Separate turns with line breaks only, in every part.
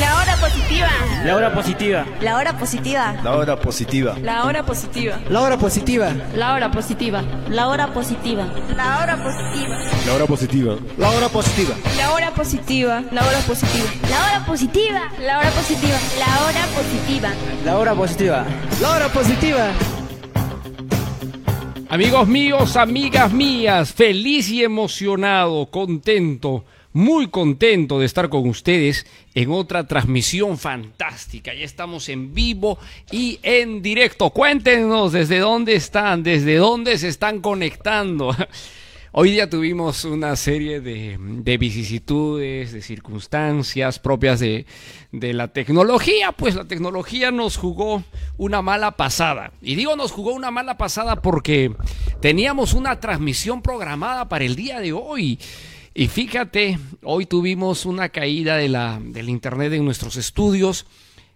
La hora positiva.
La hora positiva.
La hora positiva.
La hora positiva.
La hora positiva.
La hora positiva.
La hora positiva. La hora positiva. La hora positiva.
La hora positiva.
La hora positiva.
La hora positiva. La hora positiva. La hora positiva. La hora positiva. La hora positiva.
La hora positiva. La hora positiva.
Amigos míos, amigas mías, feliz y emocionado, contento, muy contento de estar con ustedes en otra transmisión fantástica. Ya estamos en vivo y en directo. Cuéntenos desde dónde están, desde dónde se están conectando. Hoy día tuvimos una serie de, de vicisitudes, de circunstancias propias de, de, la tecnología, pues la tecnología nos jugó una mala pasada. Y digo nos jugó una mala pasada porque teníamos una transmisión programada para el día de hoy. Y fíjate, hoy tuvimos una caída de la, del internet en nuestros estudios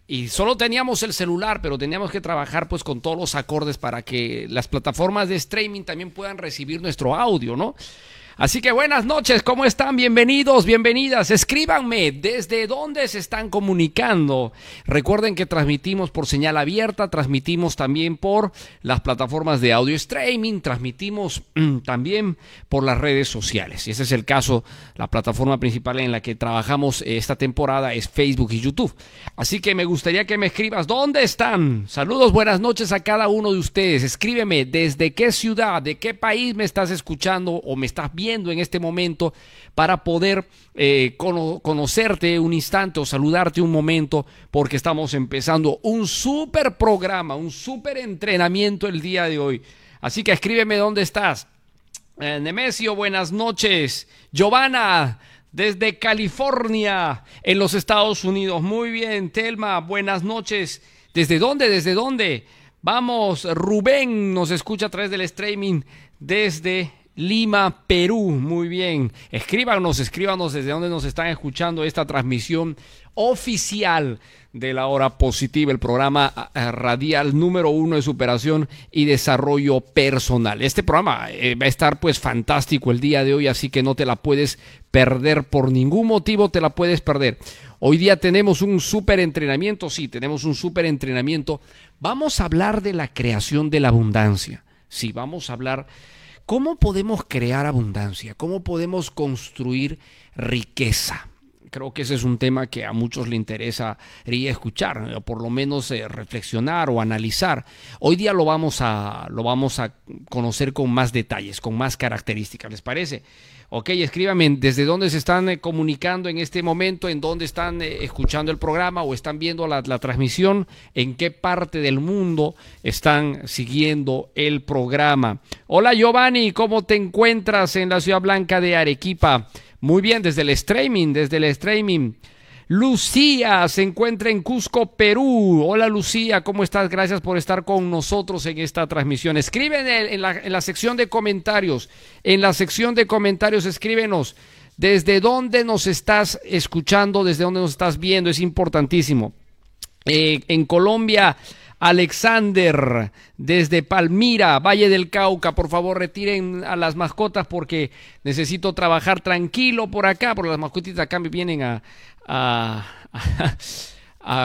y solo teníamos el celular, pero teníamos que trabajar pues con todos los acordes para que las plataformas de streaming también puedan recibir nuestro audio, ¿no? Así que buenas noches, ¿cómo están? Bienvenidos, bienvenidas. Escríbanme desde dónde se están comunicando. Recuerden que transmitimos por señal abierta, transmitimos también por las plataformas de audio streaming, transmitimos mm, también por las redes sociales. Y ese es el caso, la plataforma principal en la que trabajamos esta temporada es Facebook y YouTube. Así que me gustaría que me escribas dónde están. Saludos, buenas noches a cada uno de ustedes. Escríbeme desde qué ciudad, de qué país me estás escuchando o me estás viendo en este momento para poder eh, cono conocerte un instante o saludarte un momento porque estamos empezando un super programa, un super entrenamiento el día de hoy. Así que escríbeme dónde estás. Eh, Nemesio, buenas noches. Giovanna, desde California, en los Estados Unidos. Muy bien, Telma, buenas noches. ¿Desde dónde? ¿Desde dónde? Vamos, Rubén nos escucha a través del streaming desde Lima, Perú. Muy bien. Escríbanos, escríbanos desde dónde nos están escuchando esta transmisión oficial de la hora positiva, el programa eh, radial número uno de superación y desarrollo personal. Este programa eh, va a estar pues fantástico el día de hoy, así que no te la puedes perder por ningún motivo, te la puedes perder. Hoy día tenemos un súper entrenamiento, sí, tenemos un súper entrenamiento. Vamos a hablar de la creación de la abundancia. Sí, vamos a hablar ¿Cómo podemos crear abundancia? ¿Cómo podemos construir riqueza? Creo que ese es un tema que a muchos le interesaría escuchar, o por lo menos eh, reflexionar o analizar. Hoy día lo vamos, a, lo vamos a conocer con más detalles, con más características, ¿les parece? Ok, escríbame desde dónde se están eh, comunicando en este momento, en dónde están eh, escuchando el programa o están viendo la, la, transmisión, en qué parte del mundo están siguiendo el programa. Hola Giovanni, ¿cómo te encuentras en la Ciudad Blanca de Arequipa? Muy bien, desde el streaming, desde el streaming. Lucía se encuentra en Cusco, Perú. Hola Lucía, ¿cómo estás? Gracias por estar con nosotros en esta transmisión. Escribe en, la, sección de comentarios. En la sección de comentarios, escríbenos desde dónde nos estás escuchando, desde dónde nos estás viendo. Es importantísimo. Eh, en Colombia, Alexander desde Palmira, Valle del Cauca. Por favor, retiren a las mascotas porque necesito trabajar tranquilo por acá, porque las mascotitas acá me vienen a,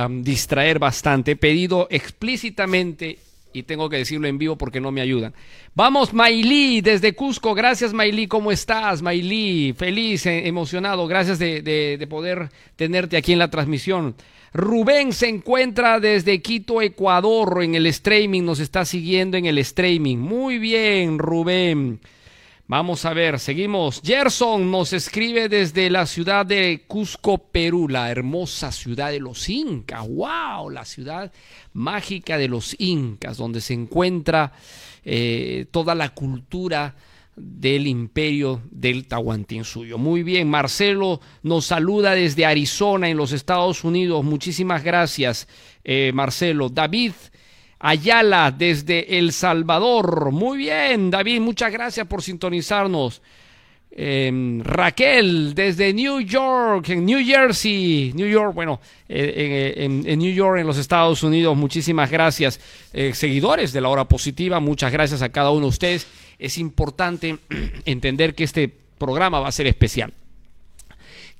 distraer bastante. Pedido explícitamente y tengo que decirlo en vivo porque no me ayudan. Vamos, Mailí, desde Cusco. Gracias, Mailí. ¿Cómo estás, Mailí? Feliz, eh, emocionado. Gracias de, de, poder tenerte aquí en la transmisión. Rubén se encuentra desde Quito, Ecuador, en el streaming. Nos está siguiendo en el streaming. Muy bien, Rubén. Vamos a ver, seguimos. Gerson nos escribe desde la ciudad de Cusco, Perú, la hermosa ciudad de los Incas. ¡Wow! La ciudad mágica de los Incas, donde se encuentra eh, toda la cultura del imperio del Tahuantinsuyo. Muy bien, Marcelo nos saluda desde Arizona, en los Estados Unidos. Muchísimas gracias, eh, Marcelo. David Ayala desde El Salvador. Muy bien, David, muchas gracias por sintonizarnos. Eh, Raquel desde New York, en New Jersey, New York, bueno, eh, en, en, New York, en los Estados Unidos, muchísimas gracias. Eh, seguidores de la hora positiva, muchas gracias a cada uno de ustedes. Es importante entender que este programa va a ser especial.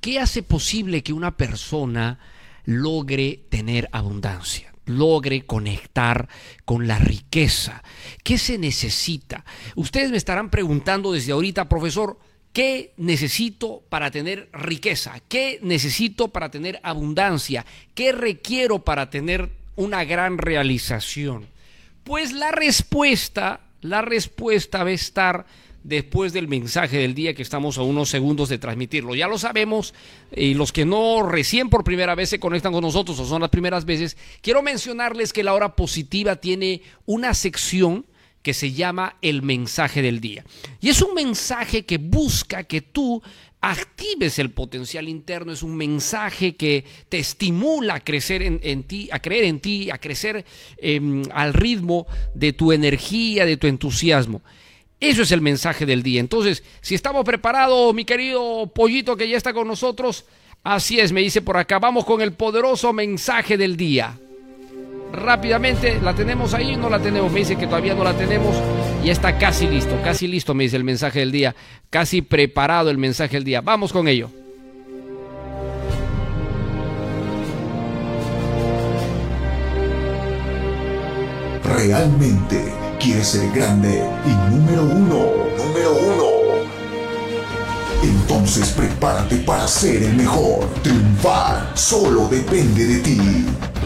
¿Qué hace posible que una persona logre tener abundancia? logre conectar con la riqueza. ¿Qué se necesita? Ustedes me estarán preguntando desde ahorita, profesor, ¿qué necesito para tener riqueza? ¿Qué necesito para tener abundancia? ¿Qué requiero para tener una gran realización? Pues la respuesta, la respuesta va a estar después del mensaje del día que estamos a unos segundos de transmitirlo. Ya lo sabemos, y los que no recién por primera vez se conectan con nosotros o son las primeras veces, quiero mencionarles que la hora positiva tiene una sección que se llama el mensaje del día. Y es un mensaje que busca que tú actives el potencial interno, es un mensaje que te estimula a crecer en, en ti, a creer en ti, a crecer eh, al ritmo de tu energía, de tu entusiasmo. Eso es el mensaje del día. Entonces, si estamos preparados, mi querido pollito que ya está con nosotros, así es, me dice por acá, vamos con el poderoso mensaje del día. Rápidamente, ¿la tenemos ahí? No la tenemos, me dice que todavía no la tenemos y está casi listo, casi listo, me dice el mensaje del día, casi preparado el mensaje del día. Vamos con ello.
Realmente quieres ser grande y número uno, número uno. Entonces prepárate para ser el mejor. Triunfar solo depende de ti.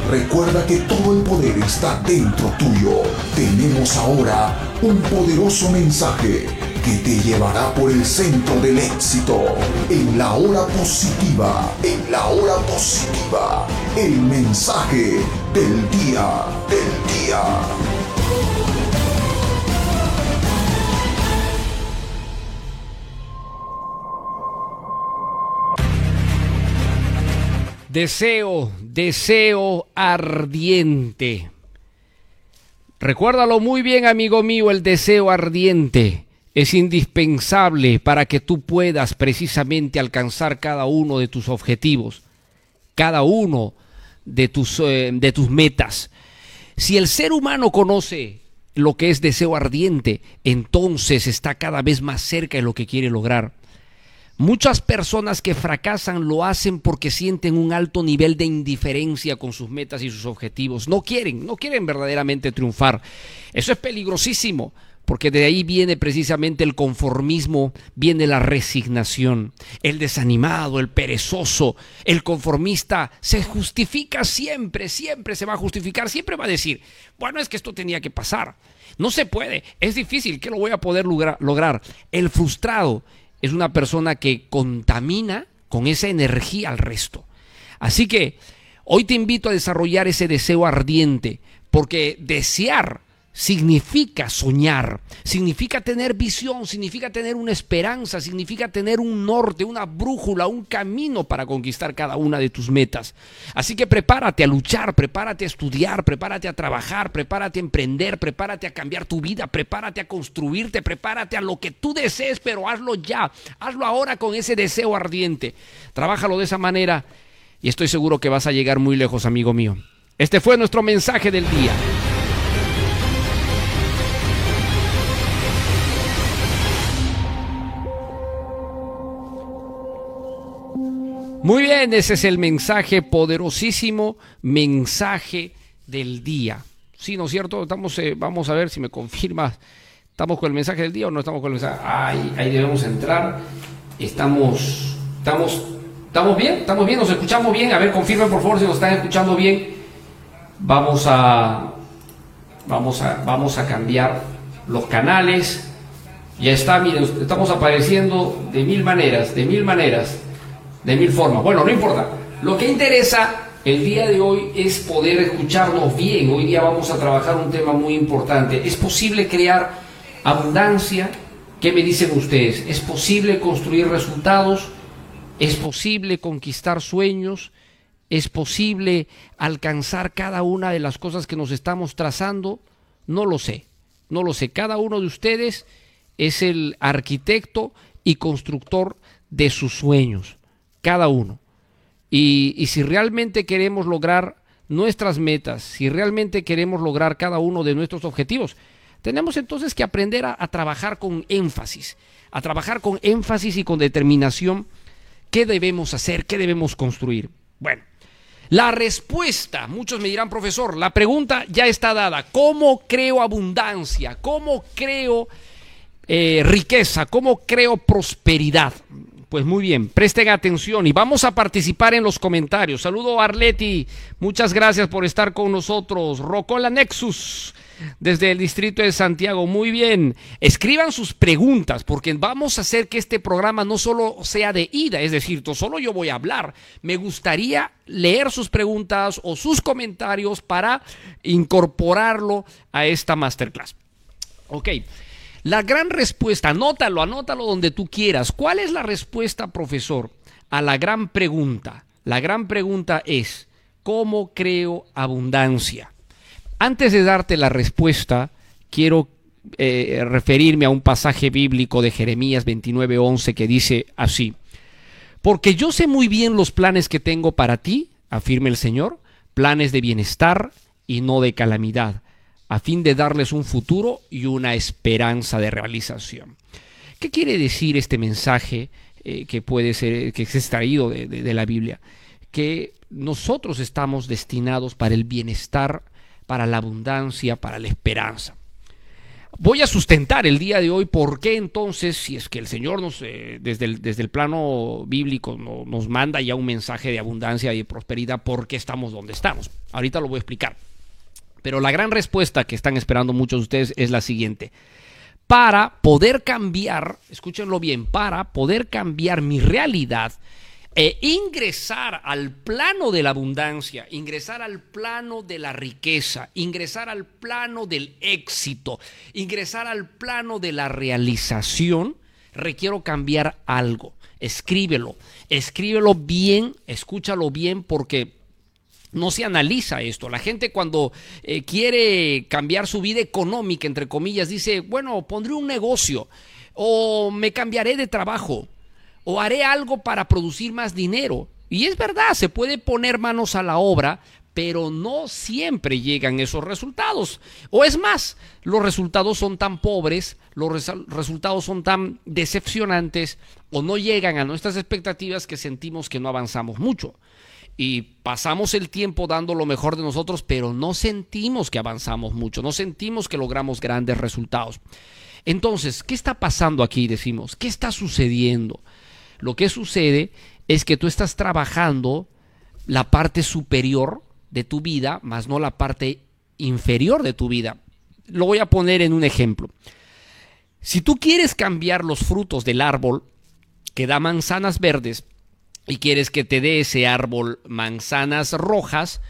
Recuerda que todo el poder está dentro tuyo. Tenemos ahora un poderoso mensaje que te llevará por el centro del éxito. En la hora positiva, en la hora positiva, el mensaje del día, del día.
Deseo, deseo ardiente. Recuérdalo muy bien, amigo mío, el deseo ardiente es indispensable para que tú puedas precisamente alcanzar cada uno de tus objetivos, cada uno de tus, eh, metas. Si el ser humano conoce lo que es deseo ardiente, entonces está cada vez más cerca de lo que quiere lograr. Muchas personas que fracasan lo hacen porque sienten un alto nivel de indiferencia con sus metas y sus objetivos. No quieren, no quieren verdaderamente triunfar. Eso es peligrosísimo, porque de ahí viene precisamente el conformismo, viene la resignación. El desanimado, el perezoso, el conformista se justifica siempre, siempre se va a justificar, siempre va a decir, bueno, es que esto tenía que pasar. No se puede, es difícil, ¿qué lo voy a poder lograr? El frustrado es una persona que contamina con esa energía al resto. Así que hoy te invito a desarrollar ese deseo ardiente, porque desear significa soñar, significa tener visión, significa tener una esperanza, significa tener un norte, una brújula, un camino para conquistar cada una de tus metas. Así que prepárate a luchar, prepárate a estudiar, prepárate a trabajar, prepárate a emprender, prepárate a cambiar tu vida, prepárate a construirte, prepárate a lo que tú desees, pero hazlo ya, hazlo ahora con ese deseo ardiente. Trabájalo de esa manera y estoy seguro que vas a llegar muy lejos, amigo mío. Este fue nuestro mensaje del día. Muy bien, ese es el mensaje poderosísimo, mensaje del día. Sí, ¿no es cierto? Estamos, eh, vamos a ver si me confirmas. ¿Estamos con el mensaje del día o no estamos con el mensaje? Ahí, ahí debemos entrar. Estamos, estamos, estamos bien, estamos bien, nos escuchamos bien. A ver, confirmen por favor si nos están escuchando bien. Vamos a, vamos a, vamos a cambiar los canales. Ya está, miren, estamos apareciendo de mil maneras, de mil maneras, de mil formas. Bueno, no importa. Lo que interesa el día de hoy es poder escucharnos bien. Hoy día vamos a trabajar un tema muy importante. ¿Es posible crear abundancia? ¿Qué me dicen ustedes? ¿Es posible construir resultados? ¿Es posible conquistar sueños? ¿Es posible alcanzar cada una de las cosas que nos estamos trazando? No lo sé, no lo sé. Cada uno de ustedes es el arquitecto y constructor de sus sueños, cada uno. Y, si realmente queremos lograr nuestras metas, si realmente queremos lograr cada uno de nuestros objetivos, tenemos entonces que aprender a, a trabajar con énfasis, a trabajar con énfasis y con determinación qué debemos hacer, qué debemos construir. Bueno, la respuesta, muchos me dirán, profesor, la pregunta ya está dada. ¿Cómo creo abundancia? ¿Cómo creo eh, riqueza? ¿Cómo creo prosperidad? Pues muy bien, presten atención y vamos a participar en los comentarios. Saludo a Arleti, muchas gracias por estar con nosotros. Rocola Nexus, desde el distrito de Santiago, muy bien. Escriban sus preguntas porque vamos a hacer que este programa no solo sea de ida, es decir, no solo yo voy a hablar. Me gustaría leer sus preguntas o sus comentarios para incorporarlo a esta masterclass. Ok. La gran respuesta, anótalo, anótalo donde tú quieras. ¿Cuál es la respuesta, profesor, a la gran pregunta? La gran pregunta es, ¿cómo creo abundancia? Antes de darte la respuesta, quiero eh, referirme a un pasaje bíblico de Jeremías 29:11 que dice así: Porque yo sé muy bien los planes que tengo para ti, afirma el Señor, planes de bienestar y no de calamidad a fin de darles un futuro y una esperanza de realización. ¿Qué quiere decir este mensaje eh, que puede ser, que es extraído de, de, la Biblia? Que nosotros estamos destinados para el bienestar, para la abundancia, para la esperanza. Voy a sustentar el día de hoy por qué entonces, si es que el Señor nos, eh, desde, el, desde el plano bíblico no, nos manda ya un mensaje de abundancia y de prosperidad, ¿por qué estamos donde estamos? Ahorita lo voy a explicar. Pero la gran respuesta que están esperando muchos de ustedes es la siguiente. Para poder cambiar, escúchenlo bien, para poder cambiar mi realidad e ingresar al plano de la abundancia, ingresar al plano de la riqueza, ingresar al plano del éxito, ingresar al plano de la realización, requiero cambiar algo. Escríbelo, escríbelo bien, escúchalo bien porque no se analiza esto. La gente cuando eh, quiere cambiar su vida económica, entre comillas, dice, bueno, pondré un negocio o me cambiaré de trabajo o haré algo para producir más dinero. Y es verdad, se puede poner manos a la obra, pero no siempre llegan esos resultados. O es más, los resultados son tan pobres, los res resultados son tan decepcionantes o no llegan a nuestras expectativas que sentimos que no avanzamos mucho y pasamos el tiempo dando lo mejor de nosotros, pero no sentimos que avanzamos mucho, no sentimos que logramos grandes resultados. Entonces, ¿qué está pasando aquí? Decimos, ¿qué está sucediendo? Lo que sucede es que tú estás trabajando la parte superior de tu vida, más no la parte inferior de tu vida. Lo voy a poner en un ejemplo. Si tú quieres cambiar los frutos del árbol que da manzanas verdes, y quieres que te dé ese árbol manzanas rojas,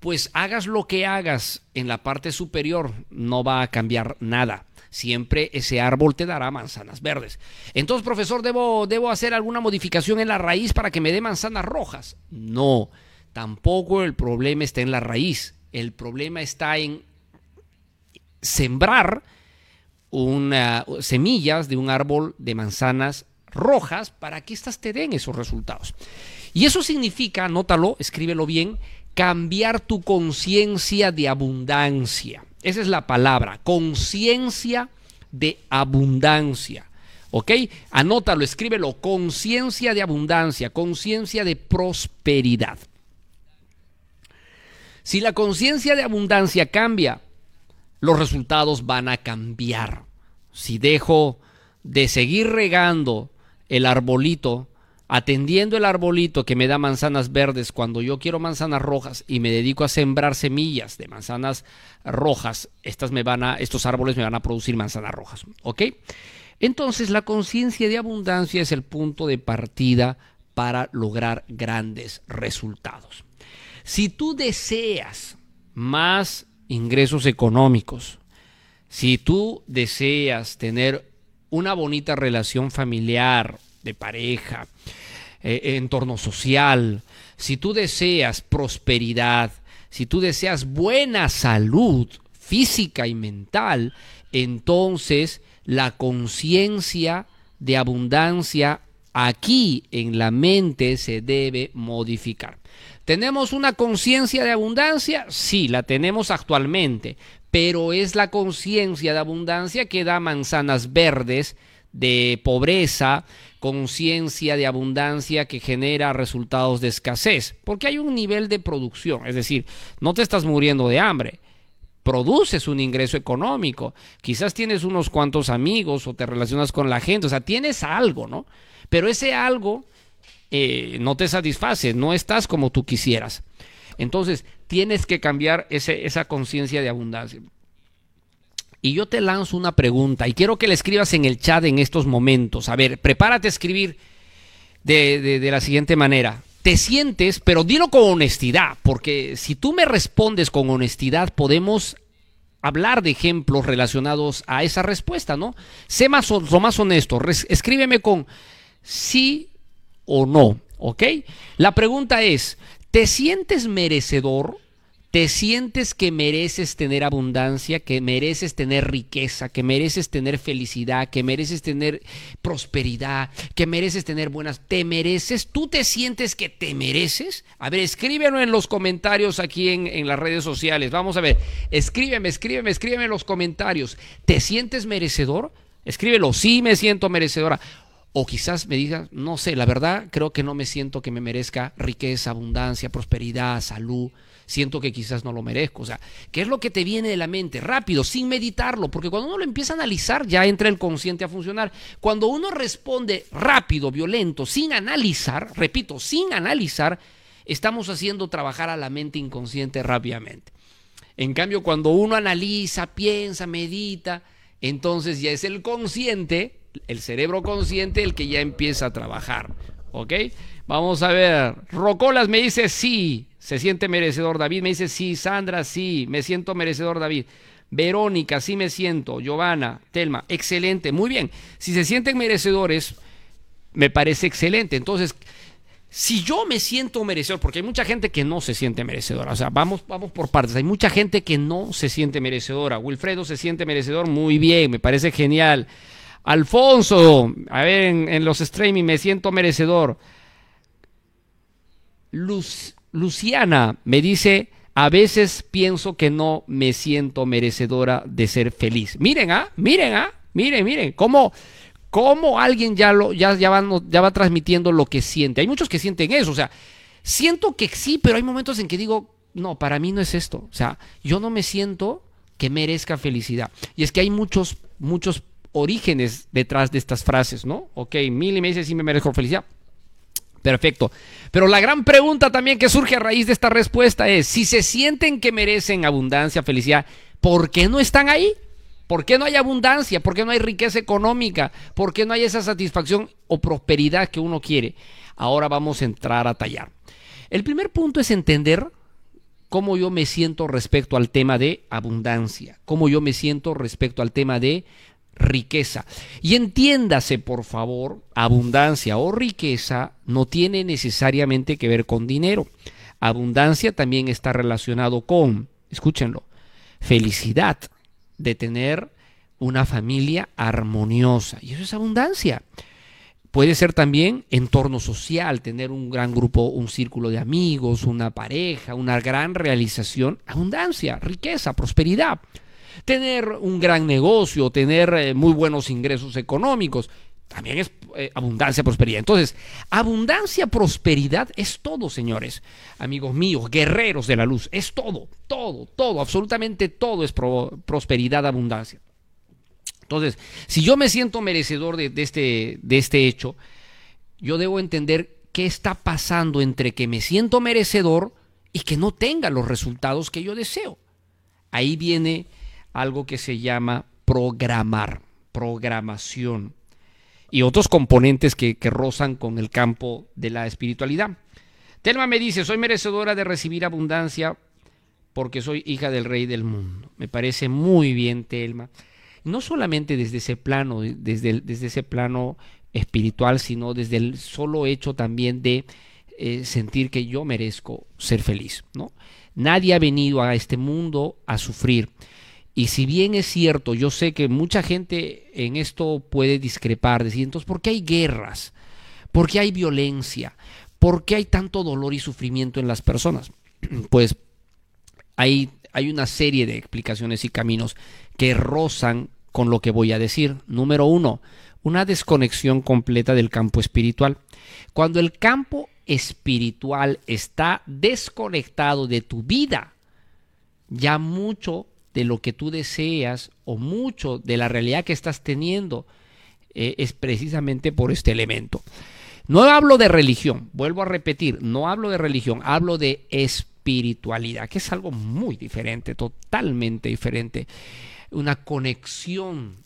pues hagas lo que hagas en la parte superior, no va a cambiar nada. Siempre ese árbol te dará manzanas verdes. Entonces, profesor, ¿debo, ¿debo hacer alguna modificación en la raíz para que me dé manzanas rojas? No, tampoco el problema está en la raíz. El problema está en sembrar una, semillas de un árbol de manzanas rojas para que éstas te den esos resultados. Y eso significa, anótalo, escríbelo bien, cambiar tu conciencia de abundancia. Esa es la palabra, conciencia de abundancia. ¿Ok? Anótalo, escríbelo. Conciencia de abundancia, conciencia de prosperidad. Si la conciencia de abundancia cambia, los resultados van a cambiar. Si dejo de seguir regando el arbolito, atendiendo el arbolito que me da manzanas verdes cuando yo quiero manzanas rojas y me dedico a sembrar semillas de manzanas rojas, estas me van a, estos árboles me van a producir manzanas rojas. ¿Ok? Entonces la conciencia de abundancia es el punto de partida para lograr grandes resultados. Si tú deseas más ingresos económicos, si tú deseas tener una bonita relación familiar, de pareja, eh, entorno social, si tú deseas prosperidad, si tú deseas buena salud física y mental, entonces la conciencia de abundancia aquí en la mente se debe modificar. ¿Tenemos una conciencia de abundancia? Sí, la tenemos actualmente, pero es la conciencia de abundancia que da manzanas verdes de pobreza, conciencia de abundancia que genera resultados de escasez, porque hay un nivel de producción, es decir, no te estás muriendo de hambre, produces un ingreso económico, quizás tienes unos cuantos amigos o te relacionas con la gente, o sea, tienes algo, ¿no? Pero ese algo eh, no te satisface, no estás como tú quisieras. Entonces, tienes que cambiar ese, esa conciencia de abundancia. Y yo te lanzo una pregunta y quiero que la escribas en el chat en estos momentos. A ver, prepárate a escribir de, de la siguiente manera. Te sientes, pero dilo con honestidad, porque si tú me respondes con honestidad, podemos hablar de ejemplos relacionados a esa respuesta, ¿no? Sé más, lo más honesto. escríbeme con sí o no, ¿ok? La pregunta es, ¿te sientes merecedor te sientes que mereces tener abundancia, que mereces tener riqueza, que mereces tener felicidad, que mereces tener prosperidad, que mereces tener buenas, te mereces, tú te sientes que te mereces. A ver, escríbelo en los comentarios aquí en, en las redes sociales. Vamos a ver, escríbeme, escríbeme, escríbeme en los comentarios. ¿Te sientes merecedor? Escríbelo, sí me siento merecedora. O quizás me digas, no sé, la verdad creo que no me siento que me merezca riqueza, abundancia, prosperidad, salud siento que quizás no lo merezco. O sea, ¿qué es lo que te viene de la mente? Rápido, sin meditarlo, porque cuando uno lo empieza a analizar ya entra el consciente a funcionar. Cuando uno responde rápido, violento, sin analizar, repito, sin analizar, estamos haciendo trabajar a la mente inconsciente rápidamente. En cambio, cuando uno analiza, piensa, medita, entonces ya es el consciente, el cerebro consciente, el que ya empieza a trabajar. ¿Ok? Vamos a ver. Rocolas me dice sí, se siente merecedor. David me dice sí. Sandra, sí, me siento merecedor, David. Verónica, sí me siento. Giovanna, Telma, excelente. Muy bien. Si se sienten merecedores, me parece excelente. Entonces, si yo me siento merecedor, porque hay mucha gente que no se siente merecedora, o sea, vamos, vamos por partes, hay mucha gente que no se siente merecedora. Wilfredo se siente merecedor, muy bien, me parece genial. Alfonso, a ver, en, los streaming me siento merecedor. Luz, Luciana me dice, a veces pienso que no me siento merecedora de ser feliz. Miren, ah, miren, ah, miren, miren, cómo, cómo alguien ya, lo, ya, ya, va, ya va transmitiendo lo que siente. Hay muchos que sienten eso, o sea, siento que sí, pero hay momentos en que digo, no, para mí no es esto. O sea, yo no me siento que merezca felicidad. Y es que hay muchos, muchos orígenes detrás de estas frases, ¿no? Ok, Mili me dice sí me merezco felicidad. Perfecto. Pero la gran pregunta también que surge a raíz de esta respuesta es, si se sienten que merecen abundancia, felicidad, ¿por qué no están ahí? ¿Por qué no hay abundancia? ¿Por qué no hay riqueza económica? ¿Por qué no hay esa satisfacción o prosperidad que uno quiere? Ahora vamos a entrar a tallar. El primer punto es entender cómo yo me siento respecto al tema de abundancia, cómo yo me siento respecto al tema de riqueza. Y entiéndase, por favor, abundancia o riqueza no tiene necesariamente que ver con dinero. Abundancia también está relacionado con, escúchenlo, felicidad de tener una familia armoniosa. Y eso es abundancia. Puede ser también entorno social, tener un gran grupo, un círculo de amigos, una pareja, una gran realización. Abundancia, riqueza, prosperidad tener un gran negocio, tener eh, muy buenos ingresos económicos. también es eh, abundancia, prosperidad. Entonces, abundancia, prosperidad es todo, señores, amigos míos, guerreros de la luz, es todo, todo, todo, absolutamente todo es pro- prosperidad, abundancia. Entonces, si yo me siento merecedor de, de este, de este hecho, yo debo entender qué está pasando entre que me siento merecedor y que no tenga los resultados que yo deseo. Ahí viene algo que se llama programar, programación y otros componentes que, que rozan con el campo de la espiritualidad. Telma me dice, soy merecedora de recibir abundancia porque soy hija del rey del mundo. Me parece muy bien, Telma. No solamente desde ese plano, desde, desde ese plano espiritual, sino desde el solo hecho también de eh, sentir que yo merezco ser feliz, ¿no? Nadie ha venido a este mundo a sufrir. Y si bien es cierto, yo sé que mucha gente en esto puede discrepar, decir, entonces, ¿por qué hay guerras? ¿Por qué hay violencia? ¿Por qué hay tanto dolor y sufrimiento en las personas? Pues hay, hay una serie de explicaciones y caminos que rozan con lo que voy a decir. Número uno, una desconexión completa del campo espiritual. Cuando el campo espiritual está desconectado de tu vida, ya mucho de lo que tú deseas o mucho de la realidad que estás teniendo eh, es precisamente por este elemento. No hablo de religión, vuelvo a repetir, no hablo de religión, hablo de espiritualidad, que es algo muy diferente, totalmente diferente. Una conexión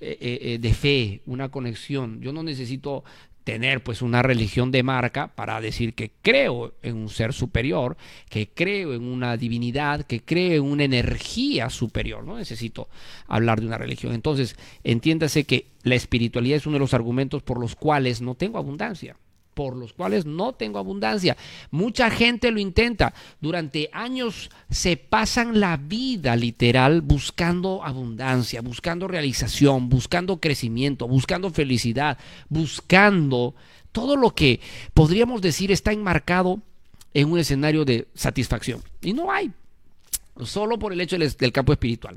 eh, eh, de fe, una conexión. Yo no necesito tener pues una religión de marca para decir que creo en un ser superior, que creo en una divinidad, que creo en una energía superior. No necesito hablar de una religión. Entonces, entiéndase que la espiritualidad es uno de los argumentos por los cuales no tengo abundancia por los cuales no tengo abundancia. Mucha gente lo intenta. Durante años se pasan la vida literal buscando abundancia, buscando realización, buscando crecimiento, buscando felicidad, buscando todo lo que podríamos decir está enmarcado en un escenario de satisfacción. Y no hay, solo por el hecho del, del campo espiritual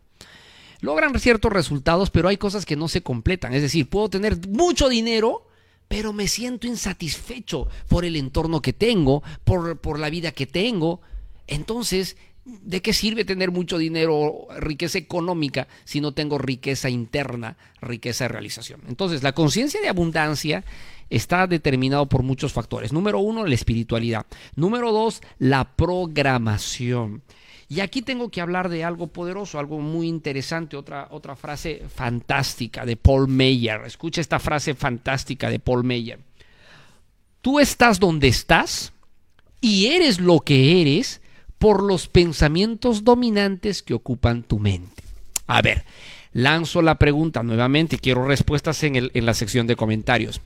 logran ciertos resultados, pero hay cosas que no se completan. Es decir, puedo tener mucho dinero, pero me siento insatisfecho por el entorno que tengo, por, por la vida que tengo. Entonces, ¿de qué sirve tener mucho dinero, riqueza económica, si no tengo riqueza interna, riqueza de realización? Entonces, la conciencia de abundancia está determinado por muchos factores. Número uno, la espiritualidad. Número dos, la programación. Y aquí tengo que hablar de algo poderoso, algo muy interesante, otra, otra frase fantástica de Paul Meyer. Escucha esta frase fantástica de Paul Meyer. Tú estás donde estás y eres lo que eres por los pensamientos dominantes que ocupan tu mente. A ver, lanzo la pregunta nuevamente, quiero respuestas en, la sección de comentarios.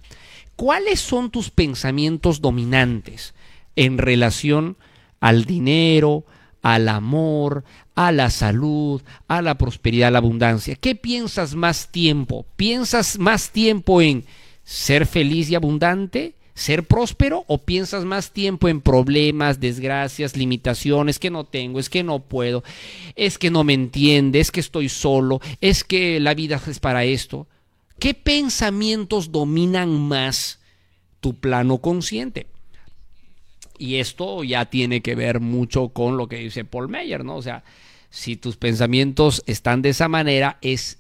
¿Cuáles son tus pensamientos dominantes en relación al dinero, al amor, a la salud, a la prosperidad, a la abundancia. ¿Qué piensas más tiempo? ¿Piensas más tiempo en ser feliz y abundante? ¿Ser próspero? ¿O piensas más tiempo en problemas, desgracias, limitaciones que no tengo, es que no puedo, es que no me entiende, es que estoy solo, es que la vida es para esto? ¿Qué pensamientos dominan más tu plano consciente? Y esto ya tiene que ver mucho con lo que dice Paul Meyer, ¿no? O sea, si tus pensamientos están de esa manera, es,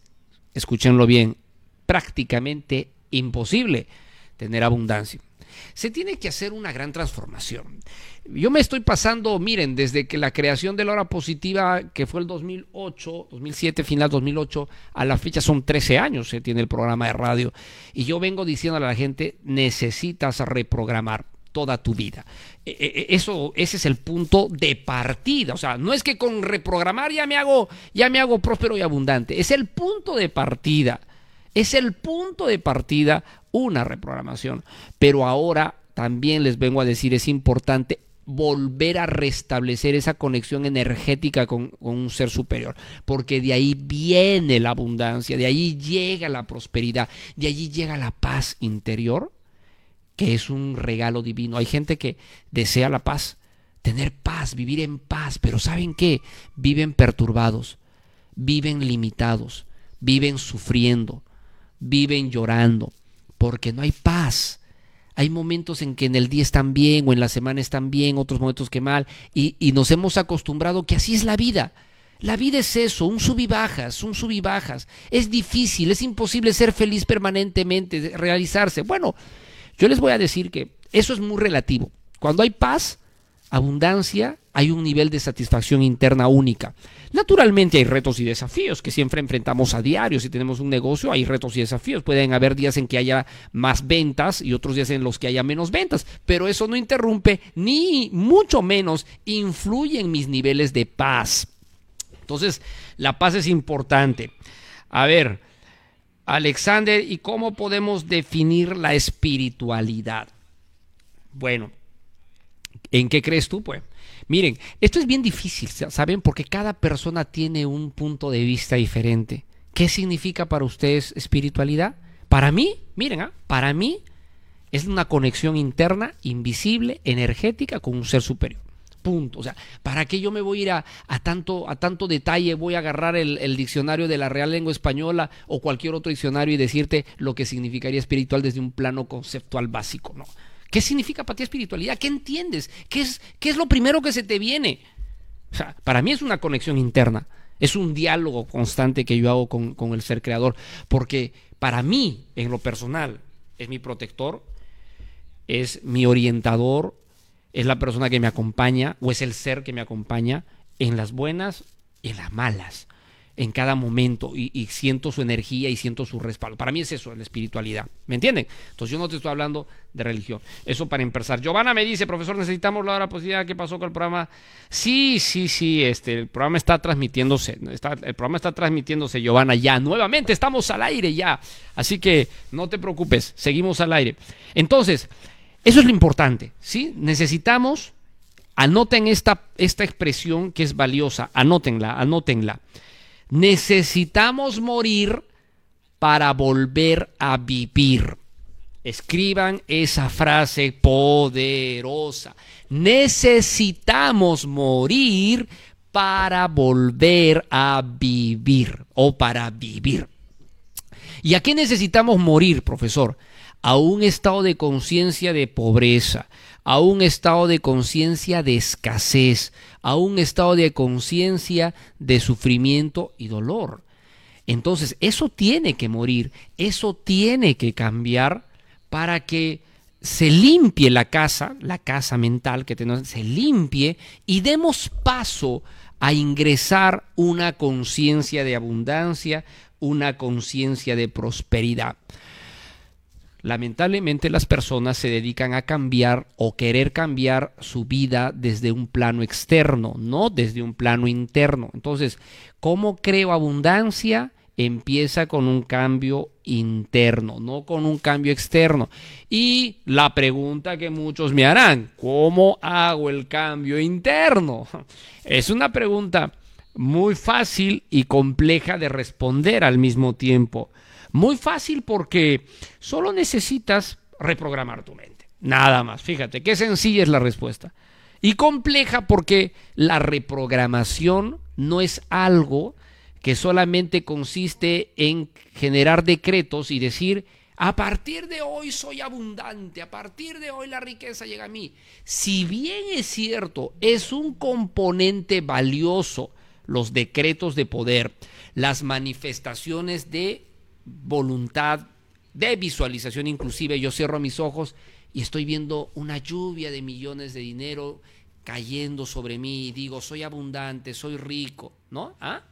escúchenlo bien, prácticamente imposible tener abundancia. Se tiene que hacer una gran transformación. Yo me estoy pasando, miren, desde que la creación de la hora positiva, que fue el 2008, 2007, final 2008, a la fecha son 13 años que tiene el programa de radio. Y yo vengo diciéndole a la gente, necesitas reprogramar toda tu vida. Eso, ese es el punto de partida. O sea, no es que con reprogramar ya me hago, ya me hago próspero y abundante. Es el punto de partida. Es el punto de partida una reprogramación. Pero ahora también les vengo a decir, es importante volver a restablecer esa conexión energética con, con, un ser superior, porque de ahí viene la abundancia, de ahí llega la prosperidad, de allí llega la paz interior que es un regalo divino. Hay gente que desea la paz, tener paz, vivir en paz, pero ¿saben qué? Viven perturbados, viven limitados, viven sufriendo, viven llorando, porque no hay paz. Hay momentos en que en el día están bien o en la semana están bien, otros momentos que mal, y, y nos hemos acostumbrado que así es la vida. La vida es eso, un sub y bajas, un sub y bajas. Es difícil, es imposible ser feliz permanentemente, realizarse. Bueno, yo les voy a decir que eso es muy relativo. Cuando hay paz, abundancia, hay un nivel de satisfacción interna única. Naturalmente hay retos y desafíos que siempre enfrentamos a diario. Si tenemos un negocio, hay retos y desafíos. Pueden haber días en que haya más ventas y otros días en los que haya menos ventas, pero eso no interrumpe ni mucho menos influye en mis niveles de paz. Entonces, la paz es importante. A ver, Alexander, ¿y cómo podemos definir la espiritualidad? Bueno, ¿en qué crees tú? Pues miren, esto es bien difícil, ¿saben? Porque cada persona tiene un punto de vista diferente. ¿Qué significa para ustedes espiritualidad? Para mí, miren, ¿ah? para mí es una conexión interna, invisible, energética con un ser superior. Punto. O sea, ¿para qué yo me voy a ir a, tanto, a tanto detalle? Voy a agarrar el, diccionario de la Real Lengua Española o cualquier otro diccionario y decirte lo que significaría espiritual desde un plano conceptual básico. No. ¿Qué significa para ti espiritualidad? ¿Qué entiendes? ¿Qué es, qué es lo primero que se te viene? O sea, para mí es una conexión interna. Es un diálogo constante que yo hago con el ser creador. Porque para mí, en lo personal, es mi protector, es mi orientador, es la persona que me acompaña o es el ser que me acompaña en las buenas y en las malas, en cada momento y, y, siento su energía y siento su respaldo. Para mí es eso, la espiritualidad. ¿Me entienden? Entonces yo no te estoy hablando de religión. Eso para empezar. Giovanna me dice, profesor, necesitamos la hora posibilidad. ¿Qué pasó con el programa? Sí, sí, sí, este, el programa está transmitiéndose. Está, el programa está transmitiéndose, Giovanna, ya. Nuevamente estamos al aire ya. Así que no te preocupes, seguimos al aire. Entonces, eso es lo importante, ¿sí? Necesitamos, anoten esta, esta expresión que es valiosa, anótenla, anótenla. Necesitamos morir para volver a vivir. Escriban esa frase poderosa. Necesitamos morir para volver a vivir o para vivir. ¿Y a qué necesitamos morir, profesor? A un estado de conciencia de pobreza, a un estado de conciencia de escasez, a un estado de conciencia de sufrimiento y dolor. Entonces, eso tiene que morir, eso tiene que cambiar para que se limpie la casa, la casa mental que tenemos, se limpie y demos paso a ingresar una conciencia de abundancia, una conciencia de prosperidad. Lamentablemente las personas se dedican a cambiar o querer cambiar su vida desde un plano externo, no desde un plano interno. Entonces, ¿cómo creo abundancia? Empieza con un cambio interno, no con un cambio externo. Y la pregunta que muchos me harán, ¿cómo hago el cambio interno? Es una pregunta muy fácil y compleja de responder al mismo tiempo. Muy fácil porque solo necesitas reprogramar tu mente. Nada más. Fíjate, qué sencilla es la respuesta. Y compleja porque la reprogramación no es algo que solamente consiste en generar decretos y decir, a partir de hoy soy abundante, a partir de hoy la riqueza llega a mí. Si bien es cierto, es un componente valioso los decretos de poder, las manifestaciones de voluntad de visualización inclusive. Yo cierro mis ojos y estoy viendo una lluvia de millones de dinero cayendo sobre mí y digo, soy abundante, soy rico, ¿no? ¿Ah?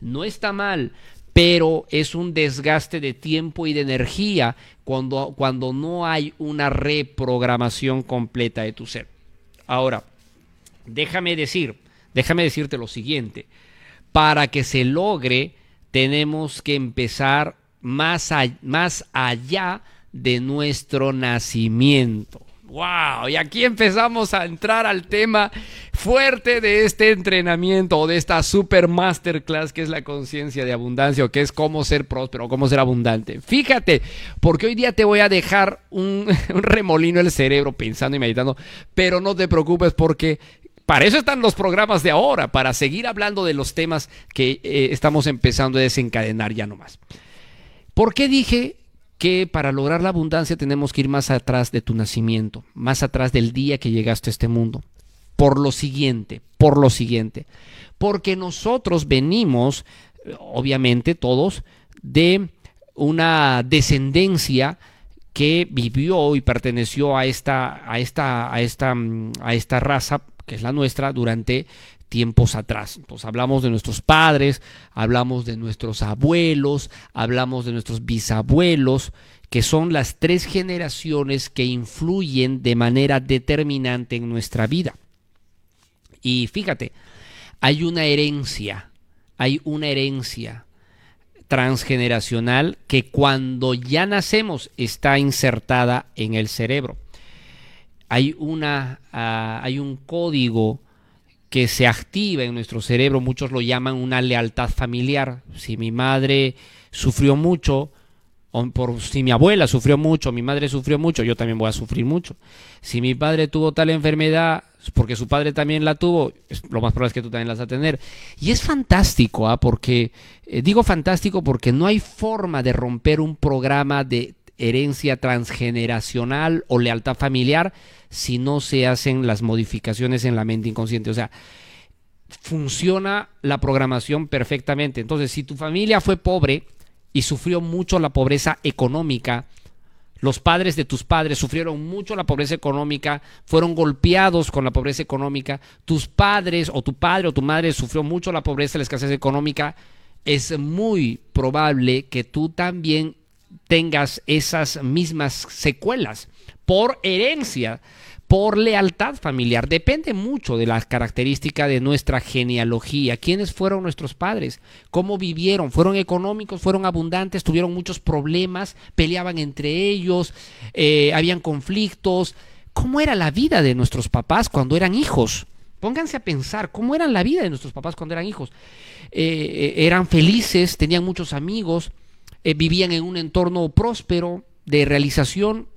No está mal, pero es un desgaste de tiempo y de energía cuando, cuando no hay una reprogramación completa de tu ser. Ahora, déjame decir, déjame decirte lo siguiente, para que se logre tenemos que empezar más, a, más allá de nuestro nacimiento. ¡Wow! Y aquí empezamos a entrar al tema fuerte de este entrenamiento o de esta super masterclass que es la conciencia de abundancia o que es cómo ser próspero cómo ser abundante. Fíjate, porque hoy día te voy a dejar un, remolino el cerebro pensando y meditando, pero no te preocupes porque para eso están los programas de ahora, para seguir hablando de los temas que eh, estamos empezando a desencadenar ya nomás. ¿Por qué dije que para lograr la abundancia tenemos que ir más atrás de tu nacimiento, más atrás del día que llegaste a este mundo. Por lo siguiente, por lo siguiente, porque nosotros venimos, obviamente todos, de una descendencia que vivió y perteneció a esta, a esta, a esta, mm, a esta raza que es la nuestra durante tiempos atrás. Entonces hablamos de nuestros padres, hablamos de nuestros abuelos, hablamos de nuestros bisabuelos, que son las tres generaciones que influyen de manera determinante en nuestra vida. Y fíjate, hay una herencia, hay una herencia transgeneracional que cuando ya nacemos está insertada en el cerebro. Hay, una, uh, hay un código que se activa en nuestro cerebro, muchos lo llaman una lealtad familiar. Si mi madre sufrió mucho, o por, si mi abuela sufrió mucho, mi madre sufrió mucho, yo también voy a sufrir mucho. Si mi padre tuvo tal enfermedad, porque su padre también la tuvo, lo más probable es que tú también la vas a tener. Y es fantástico, ¿ah? porque eh, digo fantástico porque no hay forma de romper un programa de herencia transgeneracional o lealtad familiar si no se hacen las modificaciones en la mente inconsciente. O sea, funciona la programación perfectamente. Entonces, si tu familia fue pobre y sufrió mucho la pobreza económica, los padres de tus padres sufrieron mucho la pobreza económica, fueron golpeados con la pobreza económica, tus padres o tu padre o tu madre sufrió mucho la pobreza, la escasez económica, es muy probable que tú también tengas esas mismas secuelas por herencia por lealtad familiar. Depende mucho de las características de nuestra genealogía. ¿Quiénes fueron nuestros padres? ¿Cómo vivieron? ¿Fueron económicos? ¿Fueron abundantes? ¿Tuvieron muchos problemas? ¿Peleaban entre ellos? Eh, ¿Habían conflictos? ¿Cómo era la vida de nuestros papás cuando eran hijos? Pónganse a pensar, ¿cómo era la vida de nuestros papás cuando eran hijos? Eh, eh, ¿Eran felices? ¿Tenían muchos amigos? ¿Vivían en un entorno próspero de realización?